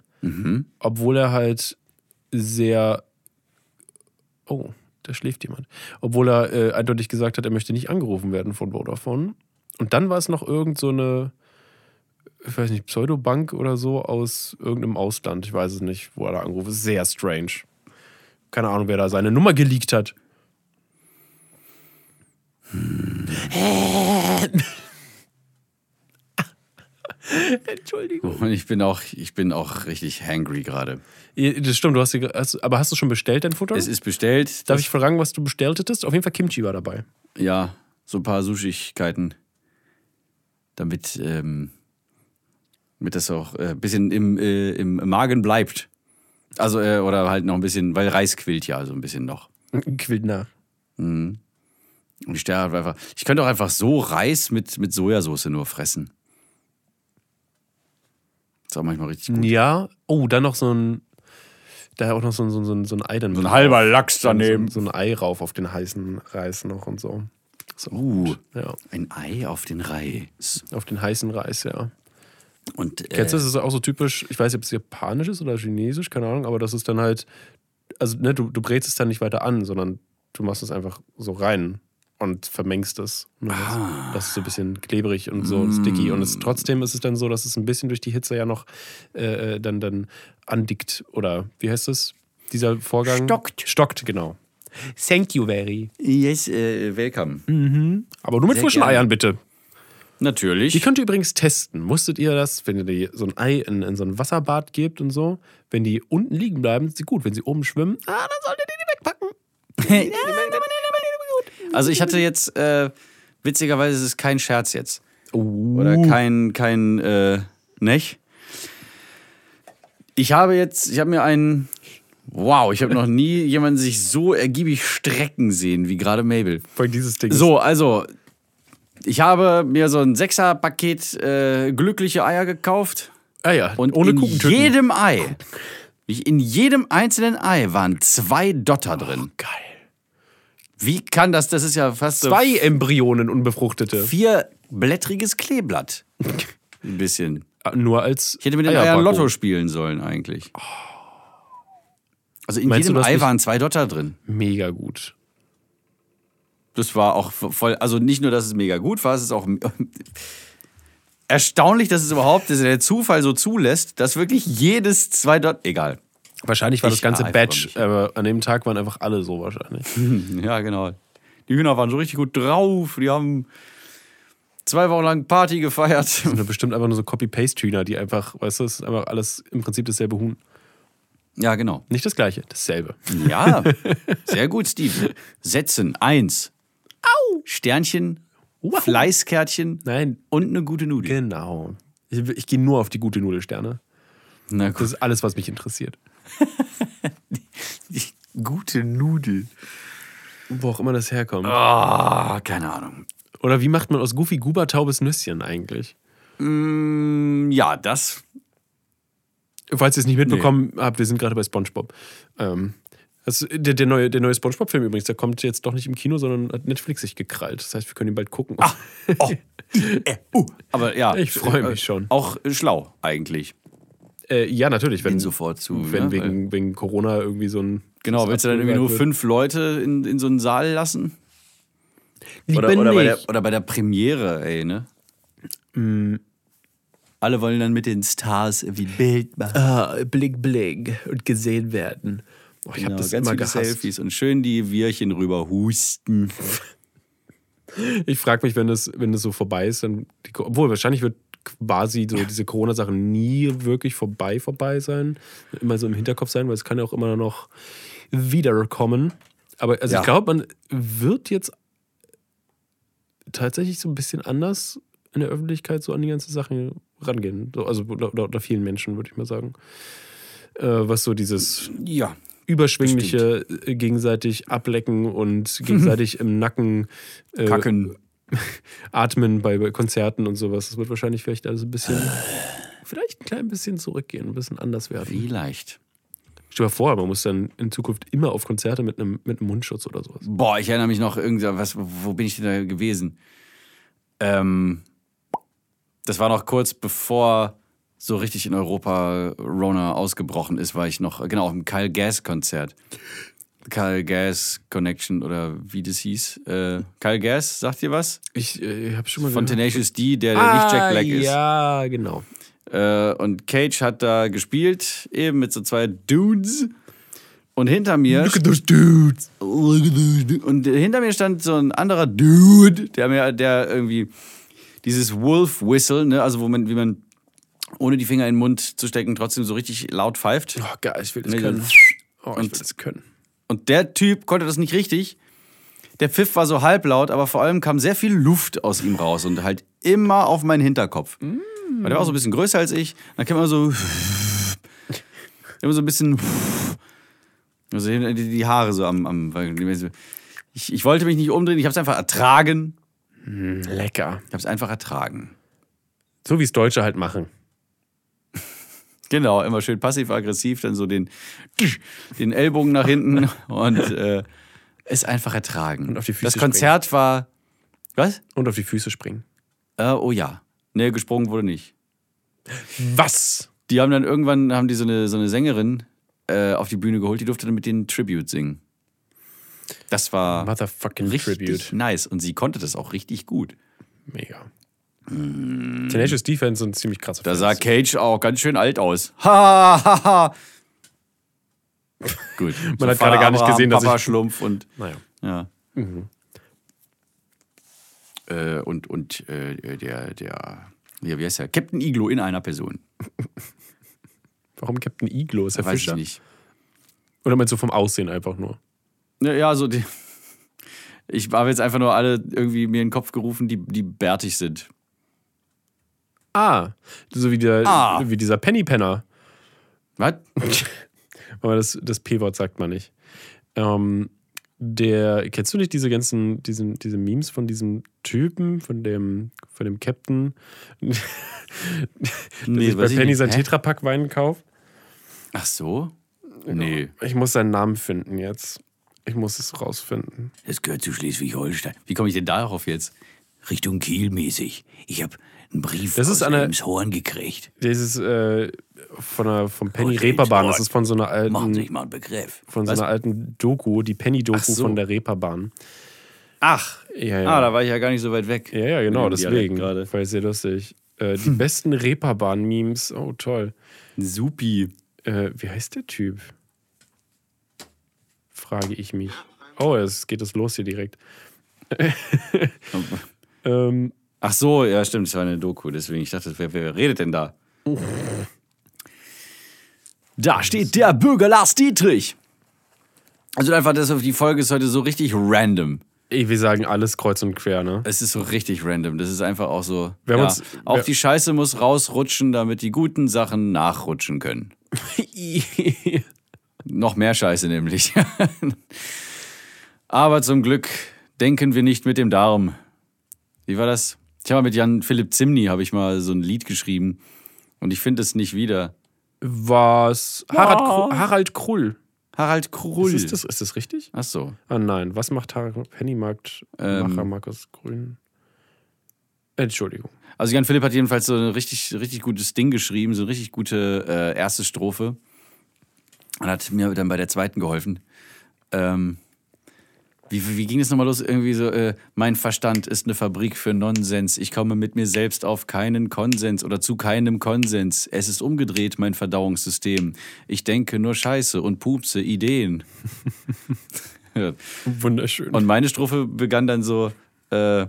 obwohl er halt sehr. Oh, da schläft jemand. Obwohl er äh, eindeutig gesagt hat, er möchte nicht angerufen werden von Vodafone. Und dann war es noch irgend so eine, ich weiß nicht, Pseudobank oder so aus irgendeinem Ausland. Ich weiß es nicht, wo er da angerufen ist. Sehr strange. Keine Ahnung, wer da seine Nummer geleakt hat. Entschuldigung. Und ich bin auch, ich bin auch richtig hangry gerade. Das stimmt, du hast, die, hast aber hast du schon bestellt dein Futter? Es ist bestellt. Darf ich fragen, was du bestellt hättest? Auf jeden Fall Kimchi war dabei. Ja, so ein paar Sushigkeiten. Damit, ähm, damit das auch ein äh, bisschen im, äh, im Magen bleibt. Also, äh, oder halt noch ein bisschen, weil Reis quillt ja so ein bisschen noch. Quillt nach. Mhm. Und ich sterbe einfach. Ich könnte auch einfach so Reis mit, mit Sojasauce nur fressen. ist auch manchmal richtig gut. Ja. Oh, dann noch so ein. Da auch noch so ein, so ein, so ein Ei dann. So ein halber Lachs daneben. So, so ein Ei rauf auf den heißen Reis noch und so. so uh, ja. ein Ei auf den Reis. Auf den heißen Reis, ja. Und, äh, Kennst du das? ist auch so typisch, ich weiß nicht, ob es japanisch ist oder chinesisch, keine Ahnung, aber das ist dann halt, also ne, du, du brätst es dann nicht weiter an, sondern du machst es einfach so rein und vermengst es. Ah. Das ist so ein bisschen klebrig und so mm. sticky. Und es, trotzdem ist es dann so, dass es ein bisschen durch die Hitze ja noch äh, dann, dann andickt. Oder wie heißt es? Dieser Vorgang? Stockt. Stockt, genau. Thank you very. Yes, uh, welcome. Mhm. Aber nur mit Sehr frischen gerne. Eiern, bitte. Natürlich. Die könnt ihr übrigens testen. Musstet ihr das, wenn ihr die so ein Ei in, in so ein Wasserbad gebt und so, wenn die unten liegen bleiben, ist sie gut. Wenn sie oben schwimmen, ah, dann solltet ihr die wegpacken. also ich hatte jetzt, äh, witzigerweise ist es kein Scherz jetzt. Uh. Oder kein, kein, äh, Nech. Ich habe jetzt, ich habe mir einen, wow, ich habe noch nie jemanden sich so ergiebig strecken sehen wie gerade Mabel. Vor dieses Ding. So, also ich habe mir so ein Sechser-Paket äh, glückliche Eier gekauft. Ah ja, und ohne in jedem Ei, in jedem einzelnen Ei waren zwei Dotter drin. Oh, geil. Wie kann das? Das ist ja fast zwei so Embryonen unbefruchtete. Vier blättriges Kleeblatt. Ein bisschen. Ah, nur als. Ich hätte mit den Eiern Lotto spielen sollen eigentlich. Also in Meinst jedem Ei waren zwei Dotter drin. Mega gut. Das war auch voll, also nicht nur, dass es mega gut war, es ist auch erstaunlich, dass es überhaupt, dass der Zufall so zulässt, dass wirklich jedes zwei dort, egal. Wahrscheinlich war ich das ganze Batch, aber an dem Tag waren einfach alle so wahrscheinlich. ja, genau. Die Hühner waren so richtig gut drauf, die haben zwei Wochen lang Party gefeiert. Das sind bestimmt einfach nur so Copy-Paste-Hühner, die einfach, weißt du, es ist einfach alles im Prinzip dasselbe Huhn. Ja, genau. Nicht das gleiche, dasselbe. Ja, sehr gut, Steve. Setzen. Eins. Au! Sternchen, wow. Fleißkärtchen Nein. und eine gute Nudel. Genau. Ich, ich gehe nur auf die gute Nudelsterne. Na gut. Das ist alles, was mich interessiert. die, die gute Nudel. Wo auch immer das herkommt. Oh, keine Ahnung. Oder wie macht man aus Goofy Guba taubes Nüsschen eigentlich? Mm, ja, das. Falls ihr es nicht mitbekommen nee. habt, wir sind gerade bei SpongeBob. Ähm, das, der, der, neue, der neue Spongebob-Film übrigens, der kommt jetzt doch nicht im Kino, sondern hat Netflix sich gekrallt. Das heißt, wir können ihn bald gucken. Ach, oh, äh, uh. Aber ja, ich freue mich schon. Auch schlau eigentlich. Äh, ja, natürlich. Wenn, sofort zu. Wenn ne? wegen, wegen Corona irgendwie so ein. Genau, willst du dann irgendwie nur wird. fünf Leute in, in so einen Saal lassen? Lieber oder, oder, nicht. Bei der, oder bei der Premiere, ey, ne? Mm. Alle wollen dann mit den Stars irgendwie Bild machen. Ah, blick, blick und gesehen werden. Oh, ich genau, habe das ganz immer gehasst. Selfies und schön die Wirchen rüber husten. Ich frage mich, wenn das, wenn das so vorbei ist, dann, die, obwohl wahrscheinlich wird quasi so diese Corona-Sache nie wirklich vorbei vorbei sein, immer so im Hinterkopf sein, weil es kann ja auch immer noch wiederkommen. Aber also ja. ich glaube, man wird jetzt tatsächlich so ein bisschen anders in der Öffentlichkeit so an die ganze Sache rangehen. Also oder, oder vielen Menschen, würde ich mal sagen. Äh, was so dieses ja überschwingliche Bestimmt. Äh, gegenseitig ablecken und gegenseitig im Nacken äh, kacken. atmen bei, bei Konzerten und sowas. Das wird wahrscheinlich vielleicht alles ein bisschen, vielleicht ein klein bisschen zurückgehen, ein bisschen anders werden. Vielleicht. Stell dir mal vor, man muss dann in Zukunft immer auf Konzerte mit einem, mit einem Mundschutz oder sowas. Boah, ich erinnere mich noch irgendwas, wo bin ich denn da gewesen? Ähm, das war noch kurz bevor so richtig in Europa Rona ausgebrochen ist, war ich noch, genau, auf dem Kyle Gas Konzert. Kyle Gas Connection oder wie das hieß. Äh, Kyle Gas, sagt ihr was? Ich äh, habe schon mal Von Tenacious D, der, der ah, nicht Jack Black ist. Ja, genau. Äh, und Cage hat da gespielt, eben mit so zwei Dudes. Und hinter mir. Look at those dudes. Und hinter mir stand so ein anderer Dude, der mir, der irgendwie dieses Wolf Whistle, ne, also wo man, wie man ohne die Finger in den Mund zu stecken, trotzdem so richtig laut pfeift. Oh, geil, ich will das können. Oh, ich will Und- das können. Und der Typ konnte das nicht richtig. Der Pfiff war so halblaut, aber vor allem kam sehr viel Luft aus ihm raus und halt immer auf meinen Hinterkopf. Weil der war so ein bisschen größer als ich. Dann kam immer so. Immer so ein bisschen. Also die, Haare so am. am ich, ich wollte mich nicht umdrehen, ich habe es einfach ertragen. Lecker. Ich habe es einfach ertragen. So wie es Deutsche halt machen. Genau, immer schön passiv-aggressiv, dann so den, den Ellbogen nach hinten und äh, es einfach ertragen. Und auf die Füße das Konzert war. Was? Und auf die Füße springen. Äh, oh ja. Nee, gesprungen wurde nicht. Was? Die haben dann irgendwann haben die so eine, so eine Sängerin äh, auf die Bühne geholt, die durfte dann mit denen Tribute singen. Das war Motherfucking richtig Tribute. nice und sie konnte das auch richtig gut. Mega. Tenacious Defense sind ziemlich krasse Da Fans. sah Cage auch ganz schön alt aus. Ha, ha, ha. Gut. Man hat gerade gar nicht gesehen, dass ich- Papa Schlumpf und Naja. ja. Äh, und und äh, der der ja, wie heißt der? Captain Iglo in einer Person. Warum Captain Iglo? Ist der Weiß Fischer? ich nicht. Oder meinst du vom Aussehen einfach nur? Ja, ja, so die. Ich habe jetzt einfach nur alle irgendwie mir in den Kopf gerufen, die, die bärtig sind. Ah, so wie, der, Ah. wie dieser Pennypenner. Was? Aber das, das P-Wort sagt man nicht. Ähm, der, kennst du nicht diese ganzen, diesen, diese Memes von diesem Typen, von dem, von dem Captain, der sich bei Penny sein? Tetrapack Wein kauft? Ach so? Nee. Ich muss seinen Namen finden jetzt. Ich muss es rausfinden. Das gehört zu Schleswig-Holstein. Wie komme ich denn darauf jetzt? Richtung Kiel mäßig. Ich habe einen Brief Das ist aus eine- Elmshorn gekriegt. Dieses äh, von der, vom Penny Aus Reeperbahn. Das ist von so einer Machen Sie sich alten, mal einen Begriff. von so Was? einer alten Doku, die Penny-Doku so. von der Reeperbahn. Ach, Ja, ja. ah, da war ich ja gar nicht so weit weg. Ja, ja, genau, deswegen. gerade. Voll sehr lustig. Äh, die besten Reeperbahn-Memes. Oh, toll. Supi. Äh, wie heißt der Typ? Frage ich mich. Oh, es geht das los hier direkt. ähm, Ach so, ja, stimmt, das war eine Doku, deswegen ich dachte, wer, wer redet denn da? Da steht der Bürger Lars Dietrich. Also einfach, das, die Folge ist heute so richtig random. ey, wir sagen alles kreuz und quer, ne? Es ist so richtig random. Das ist einfach auch so. Ja, uns- auch die Scheiße muss rausrutschen, damit die guten Sachen nachrutschen können. Noch mehr Scheiße nämlich. Aber zum Glück denken wir nicht mit dem Darm. Wie war das? Ich habe mal mit Jan Philipp Zimny habe ich mal so ein Lied geschrieben und ich finde es nicht wieder. Was? Harald, Kru- Harald Krull. Harald Krull. Ist das, ist das richtig? Ach so. Ah nein, was macht Harald Pennymarkt Ähm. Macher Markus Grün? Entschuldigung. Also Jan Philipp hat jedenfalls so ein richtig, richtig gutes Ding geschrieben, so eine richtig gute äh, erste Strophe. Und hat mir dann bei der zweiten geholfen. Ähm, wie, wie ging es nochmal los? Irgendwie so, äh, mein Verstand ist eine Fabrik für Nonsens. Ich komme mit mir selbst auf keinen Konsens oder zu keinem Konsens. Es ist umgedreht, mein Verdauungssystem. Ich denke nur Scheiße und pupse Ideen. ja. Wunderschön. Und meine Strophe begann dann so, äh,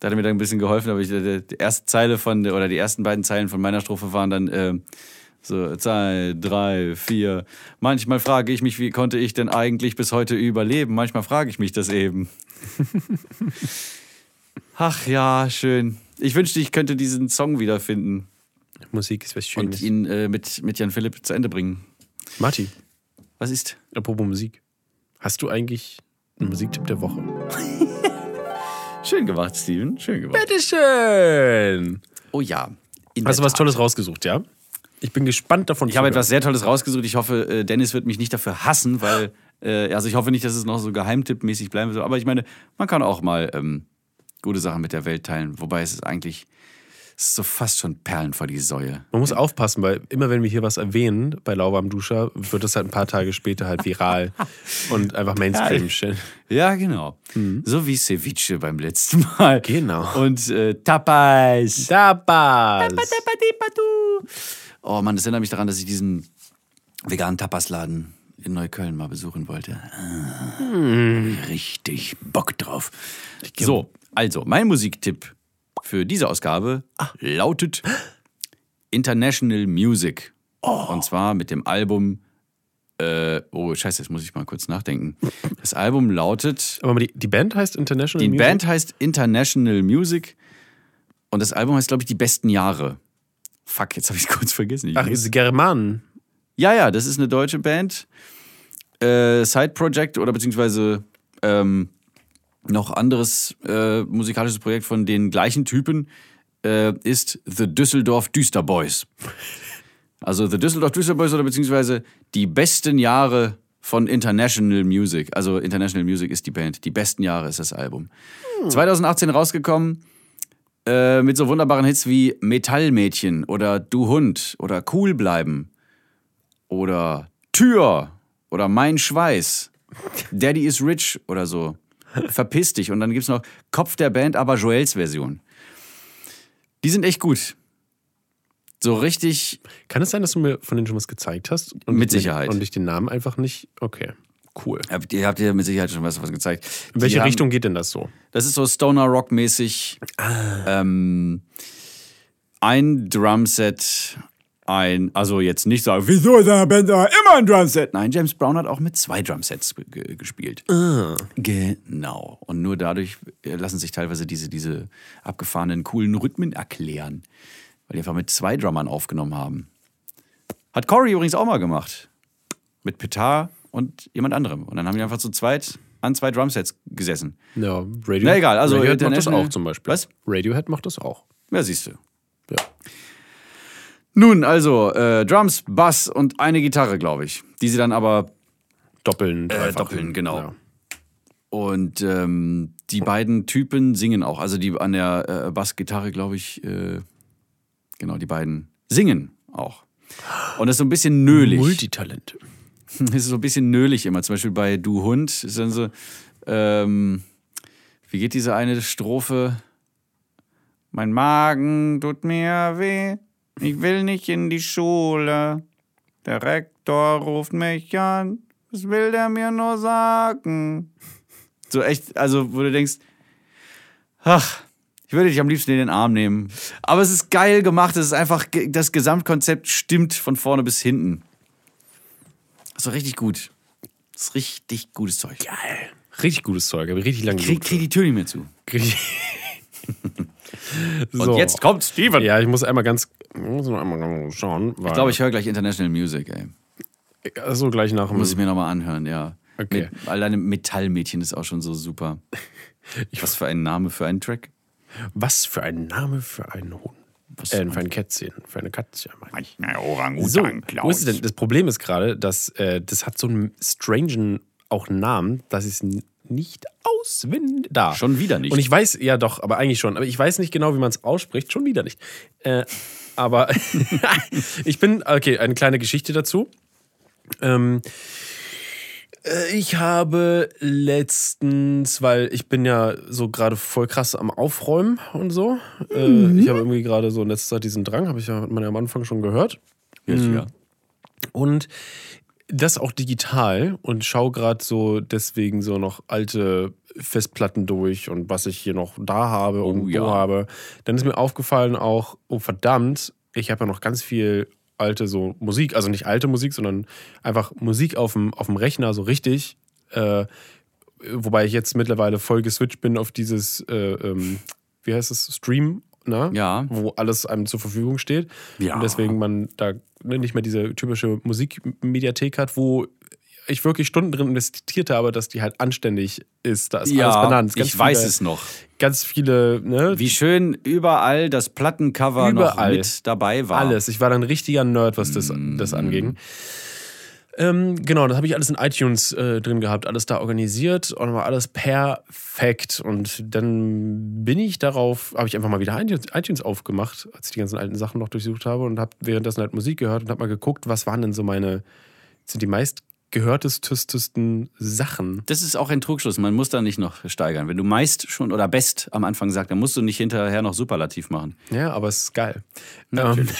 da hat er mir dann ein bisschen geholfen, aber ich, die, die erste Zeile von, der- oder die ersten beiden Zeilen von meiner Strophe waren dann äh, so zwei, drei, vier. Manchmal frage ich mich, wie konnte ich denn eigentlich bis heute überleben? Manchmal frage ich mich das eben. Ach ja, schön. Ich wünschte, ich könnte diesen Song wiederfinden Musik ist was und Schönes. ihn äh, mit, mit Jan Philipp zu Ende bringen. Marti, Was ist? apropos Musik. Hast du eigentlich einen Musiktipp der Woche? Schön gemacht, Steven. Schön gemacht. Bitteschön. Oh ja. Hast du was. Tolles rausgesucht, ja? Ich bin gespannt davon Ich habe etwas sehr Tolles rausgesucht. Ich hoffe, äh, Dennis wird mich nicht dafür hassen, weil, äh, also ich hoffe nicht, dass es noch so geheimtippmäßig bleiben soll. Aber ich meine, man kann auch mal ähm, gute Sachen mit der Welt teilen. Wobei es ist eigentlich, es ist so fast schon Perlen vor die Säue. Man muss aufpassen, weil immer wenn wir hier was erwähnen bei Lauwarm Duscher, wird das halt ein paar Tage später halt viral und einfach Mainstream stellen. Ja, genau. So wie Ceviche beim letzten Mal. Genau. Und äh, Tapas. Tapas. Oh Mann, das erinnert mich daran, dass ich diesen veganen Tapasladen in Neukölln mal besuchen wollte. Ah, Hm. Richtig Bock drauf. So, also, mein Musiktipp für diese Ausgabe Ah. lautet International Music. Oh. Und zwar mit dem Album. Äh, oh, Scheiße, jetzt muss ich mal kurz nachdenken. Das Album lautet. Aber die, die Band heißt International Die Music? Band heißt International Music und das Album heißt, glaube ich, Die besten Jahre. Fuck, jetzt habe ich es kurz vergessen. Ich Ach, muss- ist Germanen. ja, ja, das ist eine deutsche Band. Äh, Side Project oder beziehungsweise ähm, noch anderes äh, musikalisches Projekt von den gleichen Typen äh, ist The Düsseldorf Düster Boys. Also The Düsseldorf Düster Boys oder beziehungsweise die besten Jahre von International Music. Also International Music ist die Band. Die besten Jahre ist das Album. 2018 rausgekommen äh, mit so wunderbaren Hits wie Metallmädchen oder Du Hund oder Cool bleiben oder Tür oder Mein Schweiß, Daddy is Rich oder so. Verpiss dich. Und dann gibt's noch Kopf der Band, aber Joels Version. Die sind echt gut. So richtig, Kann es sein, dass du mir von denen schon was gezeigt hast? Und Mit ich- Sicherheit. Und ich den Namen einfach nicht. Okay, cool. habt ihr habt ihr mit Sicherheit schon was, was gezeigt. In welche haben- Richtung geht denn das so? Das ist so Stoner Rock mäßig. Ähm, ein Drumset, ein, also jetzt nicht sagen, wieso ist eine Band immer ein Drumset? Nein, James Brown hat auch mit zwei Drumsets ge gespielt. Genau. Und nur dadurch äh, lassen sich teilweise diese, diese abgefahrenen, coolen Rhythmen erklären. Weil die einfach mit zwei Drummern aufgenommen haben. Hat Corey übrigens auch mal gemacht. Mit Petar und jemand anderem. Und dann haben die einfach zu zweit an zwei Drumsets gesessen. Ja, Radiohead, Na egal, also Radiohead macht das auch zum Beispiel. Was? Radiohead macht das auch. Ja, siehst du. Ja. Nun, also äh, Drums, Bass und eine Gitarre, glaube ich. Die sie dann aber. Doppeln, dreifachen. doppeln, genau. Ja. Und ähm, die beiden Typen singen auch. Also die an der äh, Bassgitarre, glaube ich, äh, genau, die beiden singen auch. Und das ist so ein bisschen nölig. Multitalente. Ist so ein bisschen nölig immer. Zum Beispiel bei Du Hund ist dann so, ähm, wie geht diese eine Strophe? Mein Magen tut mir weh, ich will nicht in die Schule. Der Rektor ruft mich an, was will der mir nur sagen? So echt, also wo du denkst, ach, ich würde dich am liebsten in den Arm nehmen. Aber es ist geil gemacht, es ist einfach, das Gesamtkonzept stimmt von vorne bis hinten. Das doch richtig gut. Das ist richtig gutes Zeug. Geil. Richtig gutes Zeug, habe ich richtig lange Krieg, krieg die Tür nicht mehr zu. Krieg- Und So. jetzt kommt Steven. Ja, ich muss einmal ganz. Ich muss noch einmal schauen. Ich glaube, ich höre gleich International Music, ey. Also gleich nach dem. Muss ich mir nochmal anhören, ja. Okay. Mit, alleine Metallmädchen ist auch schon so super. Was für ein Name für einen Track? Was für ein Name für einen Hund. Äh, für ein Kätzchen. Für eine Katze. ich. Na, So, Orang-Utan, wo ist denn? Das Problem ist gerade, dass äh, das hat so einen strangen auch Namen, dass ich es nicht auswendig da. Schon wieder nicht. Und ich weiß, ja doch, aber eigentlich schon. Aber ich weiß nicht genau, wie man es ausspricht. Schon wieder nicht. Äh, aber ich bin, okay, eine kleine Geschichte dazu. Ähm, äh, ich habe letztens, weil ich bin ja so gerade voll krass am Aufräumen und so. Äh, ich habe irgendwie gerade so in letzter Zeit diesen Drang, habe ich ja, hat man ja am Anfang schon gehört. Ja, ja. Und das auch digital und schaue gerade so deswegen so noch alte Festplatten durch und was ich hier noch da habe und Oh, wo ja. habe. Dann ist mir aufgefallen auch, oh verdammt, ich habe ja noch ganz viel alte so Musik, also nicht alte Musik, sondern einfach Musik auf dem, auf dem Rechner, so richtig. Äh, wobei ich jetzt mittlerweile voll geswitcht bin auf dieses, äh, ähm, wie heißt es, Stream, ne? Ja. wo alles einem zur Verfügung steht. Ja. Und deswegen man da nicht mehr diese typische Musikmediathek hat, wo ich wirklich Stunden drin investiert habe, dass die halt anständig ist. Da ist alles Ja, benannt. Ganz ich weiß viele, es noch. Ganz viele, ne? Wie schön überall das Plattencover Überall. noch mit dabei war. Alles. Ich war dann ein richtiger Nerd, was das, das anging. Ähm, genau, das habe ich alles in iTunes äh, drin gehabt, alles da organisiert und war alles perfekt. Und dann bin ich darauf, habe ich einfach mal wieder iTunes, iTunes aufgemacht, als ich die ganzen alten Sachen noch durchsucht habe und habe währenddessen halt Musik gehört und habe mal geguckt, was waren denn so meine, sind die meist gehörtesten Sachen. Das ist auch ein Trugschluss. Man muss da nicht noch steigern. Wenn du meist schon oder best am Anfang sagst, dann musst du nicht hinterher noch Superlativ machen. Ja, aber es ist geil. Natürlich.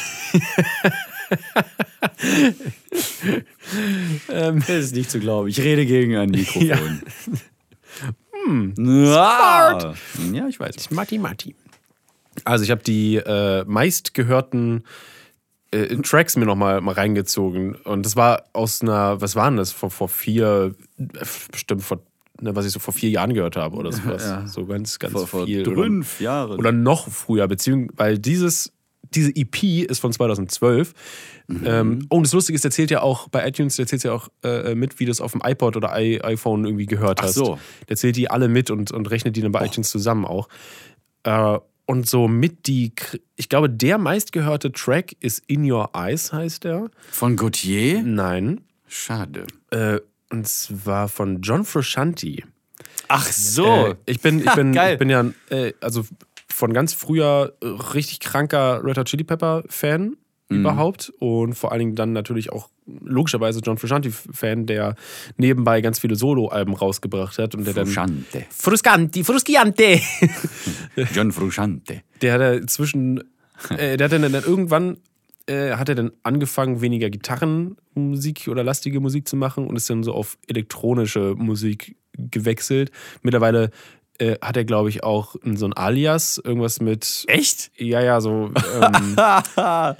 Ähm, das ist nicht zu glauben. Ich rede gegen ein Mikrofon. hm. Ja. ja, ich weiß. Matti Matti. Also ich habe die äh, meistgehörten äh, Tracks mir nochmal mal reingezogen. Und das war aus einer, was waren das, vor, vor vier, äh, bestimmt vor, ne, was ich so vor vier Jahren gehört habe oder sowas. Ja. So ganz, ganz Vor, vor viel. fünf Jahren. oder noch früher, beziehungsweise, weil dieses, diese EP ist von 2012. Mhm. Ähm, oh, und das Lustige ist, der zählt ja auch bei iTunes, der zählt ja auch äh, mit, wie du es auf dem iPod oder I iPhone irgendwie gehört Ach hast. so. Der zählt die alle mit und, und rechnet die dann bei iTunes zusammen auch. Äh, und so mit die, ich glaube, der meistgehörte Track ist In Your Eyes, heißt der. Von Gautier? Nein. Schade. Äh, und zwar von John Frusciante. Ach so. Äh, ich bin, ich bin, ich bin ja, äh, also von ganz früher äh, richtig kranker Red Hot Chili Pepper Fan Mhm. überhaupt und vor allen Dingen dann natürlich auch logischerweise John Frusciante Fan, der nebenbei ganz viele Soloalben rausgebracht hat und der dann Frusciante. Frusciante, Frusciante, John Frusciante. der hat zwischen, äh, der hat dann, dann irgendwann äh, hat er dann angefangen, weniger Gitarrenmusik oder lastige Musik zu machen und ist dann so auf elektronische Musik gewechselt. Mittlerweile äh, hat er, glaube ich, auch so ein Alias, irgendwas mit. Echt? Ja, ja, so. Ähm,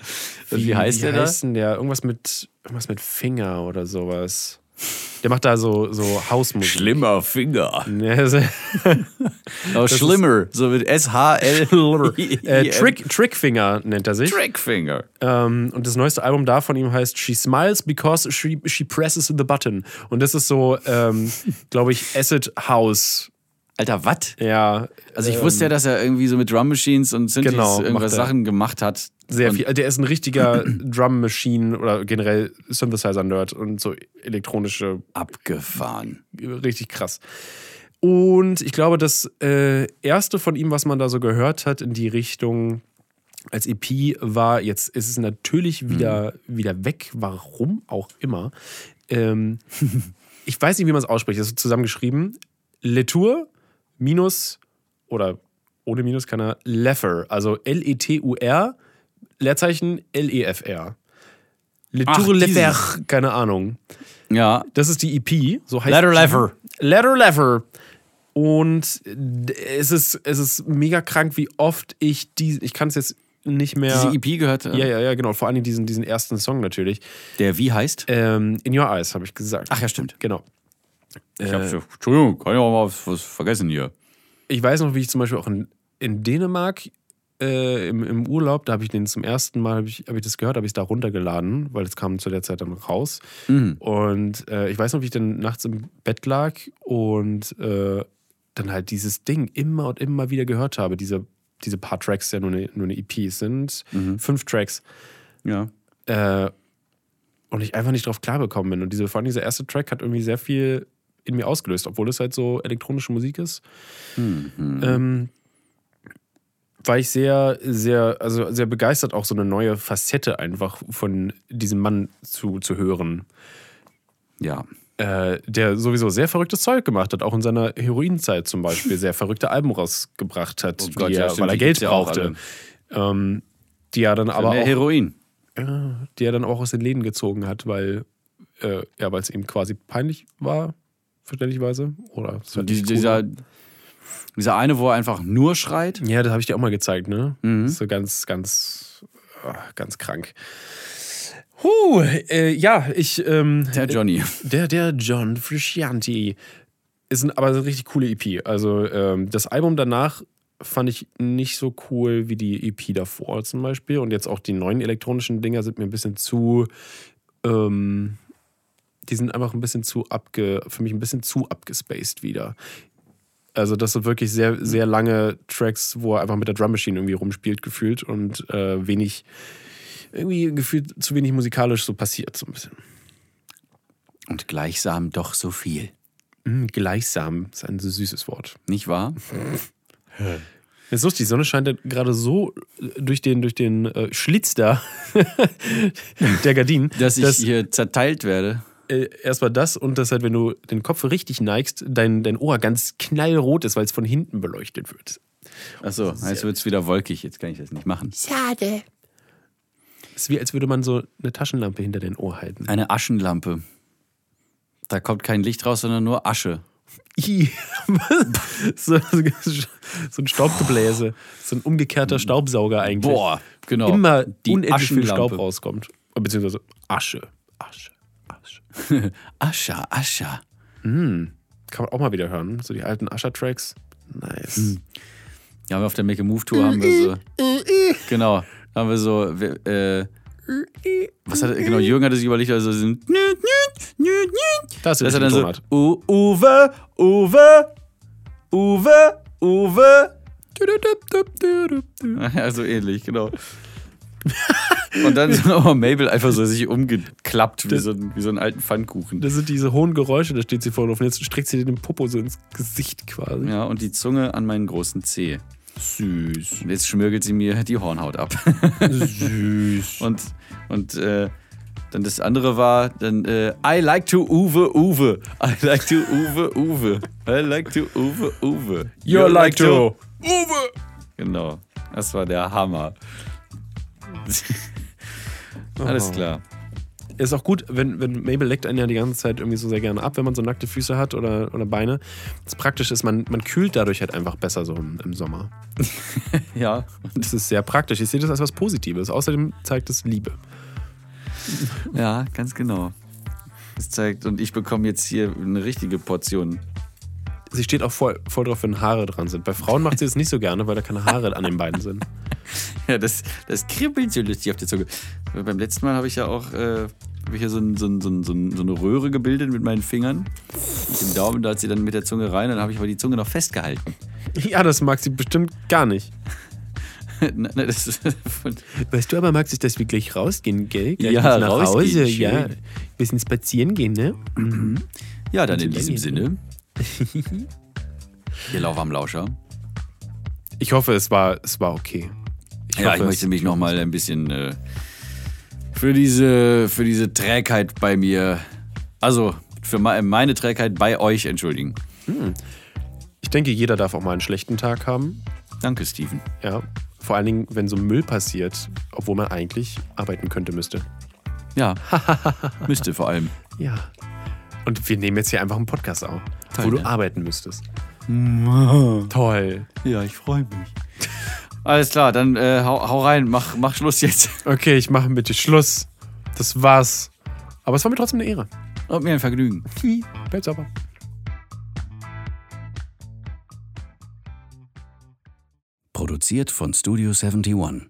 Wie, heißt wie der da? heißt denn der? Irgendwas mit, irgendwas mit Finger oder sowas. Der macht da so, so Hausmusik. Schlimmer Finger. Ne, Oh, schlimmer. So mit S-H-L. äh, Trick, Trickfinger nennt er sich. Trickfinger. Ähm, und das neueste Album da von ihm heißt She Smiles Because She, she Presses the Button. Und das ist so, ähm, glaube ich, Acid House. Alter, was? Ja, Also ich wusste ja, dass er irgendwie so mit Drum Machines und Synthes Genau, irgendwas. Sachen gemacht hat. sehr viel. Der ist ein richtiger Drum Machine oder generell Synthesizer-Nerd und so elektronische, Abgefahren. richtig krass. Und ich glaube, das äh, erste von ihm, was man da so gehört hat in die Richtung als EP, war, jetzt ist es natürlich wieder, wieder weg, warum auch immer. Ähm, ich weiß nicht, wie man es ausspricht, das ist zusammengeschrieben. Letour minus oder ohne Minus kann er Leffer, also L-E-T-U-R, Leerzeichen L-E-F-R. Letour Ach, dieses. Leffer, keine Ahnung. Ja. Das ist die EP, so heißt Letter. Lever. Letter Lever. Und es ist, es ist mega krank, wie oft ich die, ich kann es jetzt nicht mehr. Diese EP gehört. ja, ja, ja, genau. Vor allem diesen, diesen ersten Song natürlich. Der wie heißt? Ähm, In Your Eyes, habe ich gesagt. Ach ja, stimmt. Genau. Ich hab schon, Entschuldigung, kann ich auch mal was, was vergessen hier. Ich weiß noch, wie ich zum Beispiel auch in, in Dänemark äh, im, im Urlaub, da habe ich den zum ersten Mal, habe ich, hab ich das gehört, habe ich es da runtergeladen, weil es kam zu der Zeit dann raus. Und äh, ich weiß noch, wie ich dann nachts im Bett lag und äh, dann halt dieses Ding immer und immer wieder gehört habe. Diese, diese paar Tracks, die ja nur eine, nur eine EP sind. Fünf Tracks. Ja. Äh, und ich einfach nicht drauf klargekommen bin. Und diese, vor allem dieser erste Track hat irgendwie sehr viel in mir ausgelöst, obwohl es halt so elektronische Musik ist. Ähm, war ich sehr, sehr, also sehr begeistert, auch so eine neue Facette einfach von diesem Mann zu, zu hören. Ja. Äh, der sowieso sehr verrücktes Zeug gemacht hat, auch in seiner Heroinzeit zum Beispiel, sehr verrückte Alben rausgebracht hat, Oh Gott, die ja, er, stimmt, weil er Geld ja brauchte. Ähm, die er dann aber Mehr auch Heroin. ja, die er dann auch aus den Läden gezogen hat, weil äh, ja, weil es ihm quasi peinlich war, verständlicherweise. Oder es halt Die, dieser, dieser eine, wo er einfach nur schreit. Ja, das habe ich dir auch mal gezeigt, ne? Mhm. So ganz, ganz, ah, ganz krank. Huh, äh, ja, ich, ähm, Der Johnny. der, der John Frusciante ist ein, aber eine richtig coole EP. Also ähm, das Album danach fand ich nicht so cool wie die EP davor zum Beispiel. Und jetzt auch die neuen elektronischen Dinger sind mir ein bisschen zu, ähm, die sind einfach ein bisschen zu abge, für mich ein bisschen zu abgespaced wieder. Also das sind wirklich sehr, sehr lange Tracks, wo er einfach mit der Drum Machine irgendwie rumspielt gefühlt und äh, wenig, irgendwie gefühlt zu wenig musikalisch so passiert so ein bisschen. Und gleichsam doch so viel. Mm, gleichsam ist ein so süßes Wort. Nicht wahr? Das ist lustig, die Sonne scheint gerade so äh, durch den, durch den äh, Schlitz da der Gardinen, Dass ich hier zerteilt werde. Äh, erstmal das und dass halt, wenn du den Kopf richtig neigst, dein, dein Ohr ganz knallrot ist, weil es von hinten beleuchtet wird. Achso, jetzt wird es wieder wolkig. Jetzt kann ich das nicht machen. Schade. Es ist wie, als würde man so eine Taschenlampe hinter den Ohr halten. Eine Aschenlampe. Da kommt kein Licht raus, sondern nur Asche. So, so ein Staubgebläse. So ein umgekehrter Staubsauger eigentlich. Boah, genau. Immer die unendlich viel. Staub rauskommt. Beziehungsweise Asche. Asche. Ascha, Ascha. Kann man auch mal wieder hören. So die alten Ascher-Tracks. Nice. Hm. Ja, wir auf der Make a Move Tour haben wir so. Genau. Haben wir so. Äh, was hat genau, Jürgen hatte sich überlegt, also so ein Das ist dann so. U Uwe, Uwe, Uwe, Uwe. Also ähnlich, genau. Und dann so oh, Mabel einfach so sich umgeklappt wie so, ein, wie so einen alten Pfannkuchen. Das sind diese hohen Geräusche, da steht sie vorne auf. Und jetzt streckt sie den Popo so ins Gesicht quasi. Ja, und die Zunge an meinen großen Zeh. Süß. Und jetzt schmirgelt sie mir die Hornhaut ab. Süß. Und, und äh, dann das andere war dann äh, I like to Uwe Uwe. I like to Uwe Uwe. I like to Uwe Uwe. You like to. Uwe. Genau. Das war der Hammer. Alles klar. Ist auch gut, wenn, wenn Mabel leckt einen ja die ganze Zeit irgendwie so sehr gerne ab, wenn man so nackte Füße hat oder, oder Beine. Das Praktische ist, man, man kühlt dadurch halt einfach besser so im, im Sommer. Ja. Das ist sehr praktisch. Ich sehe das als was Positives. Außerdem zeigt es Liebe. Ja, ganz genau. Das zeigt, und ich bekomme jetzt hier eine richtige Portion. Sie steht auch voll, voll drauf, wenn Haare dran sind. Bei Frauen macht sie das nicht so gerne, weil da keine Haare an den Beinen sind. Ja, das, das kribbelt so lustig auf der Zunge. Beim letzten Mal habe ich ja auch äh, ich hier so, ein, so, ein, so, ein, so, ein, so eine Röhre gebildet mit meinen Fingern. Mit dem Daumen, da hat sie dann mit der Zunge rein, dann habe ich aber die Zunge noch festgehalten. Ja, das mag sie bestimmt gar nicht. Das ist von, Weißt du aber, mag sich, dass wir gleich rausgehen, gell? Gleich Ja, nach rausgehen, Hause, schön. ja. Bisschen spazieren gehen, ne? ja, dann in diesem Sinne. Hier lauwarm Lauscher. Ich hoffe, es war, es war okay. Ich Ja, hoffe, ich möchte mich nochmal ein bisschen äh, für, diese, für diese Trägheit bei mir, also für me- meine Trägheit bei euch entschuldigen. Ich denke, jeder darf auch mal einen schlechten Tag haben. Danke, Steven. Ja. Vor allen Dingen, wenn so Müll passiert, obwohl man eigentlich arbeiten könnte, müsste. Ja, müsste vor allem. Ja. Und wir nehmen jetzt hier einfach einen Podcast auf, Toll, wo du arbeiten müsstest. Toll. Ja, ich freue mich. Alles klar, dann äh, hau, hau rein, mach, mach Schluss jetzt. Okay, ich mache bitte Schluss. Das war's. Aber es war mir trotzdem eine Ehre. Und mir ein Vergnügen. Bleib sauber. Produziert von Studio 71.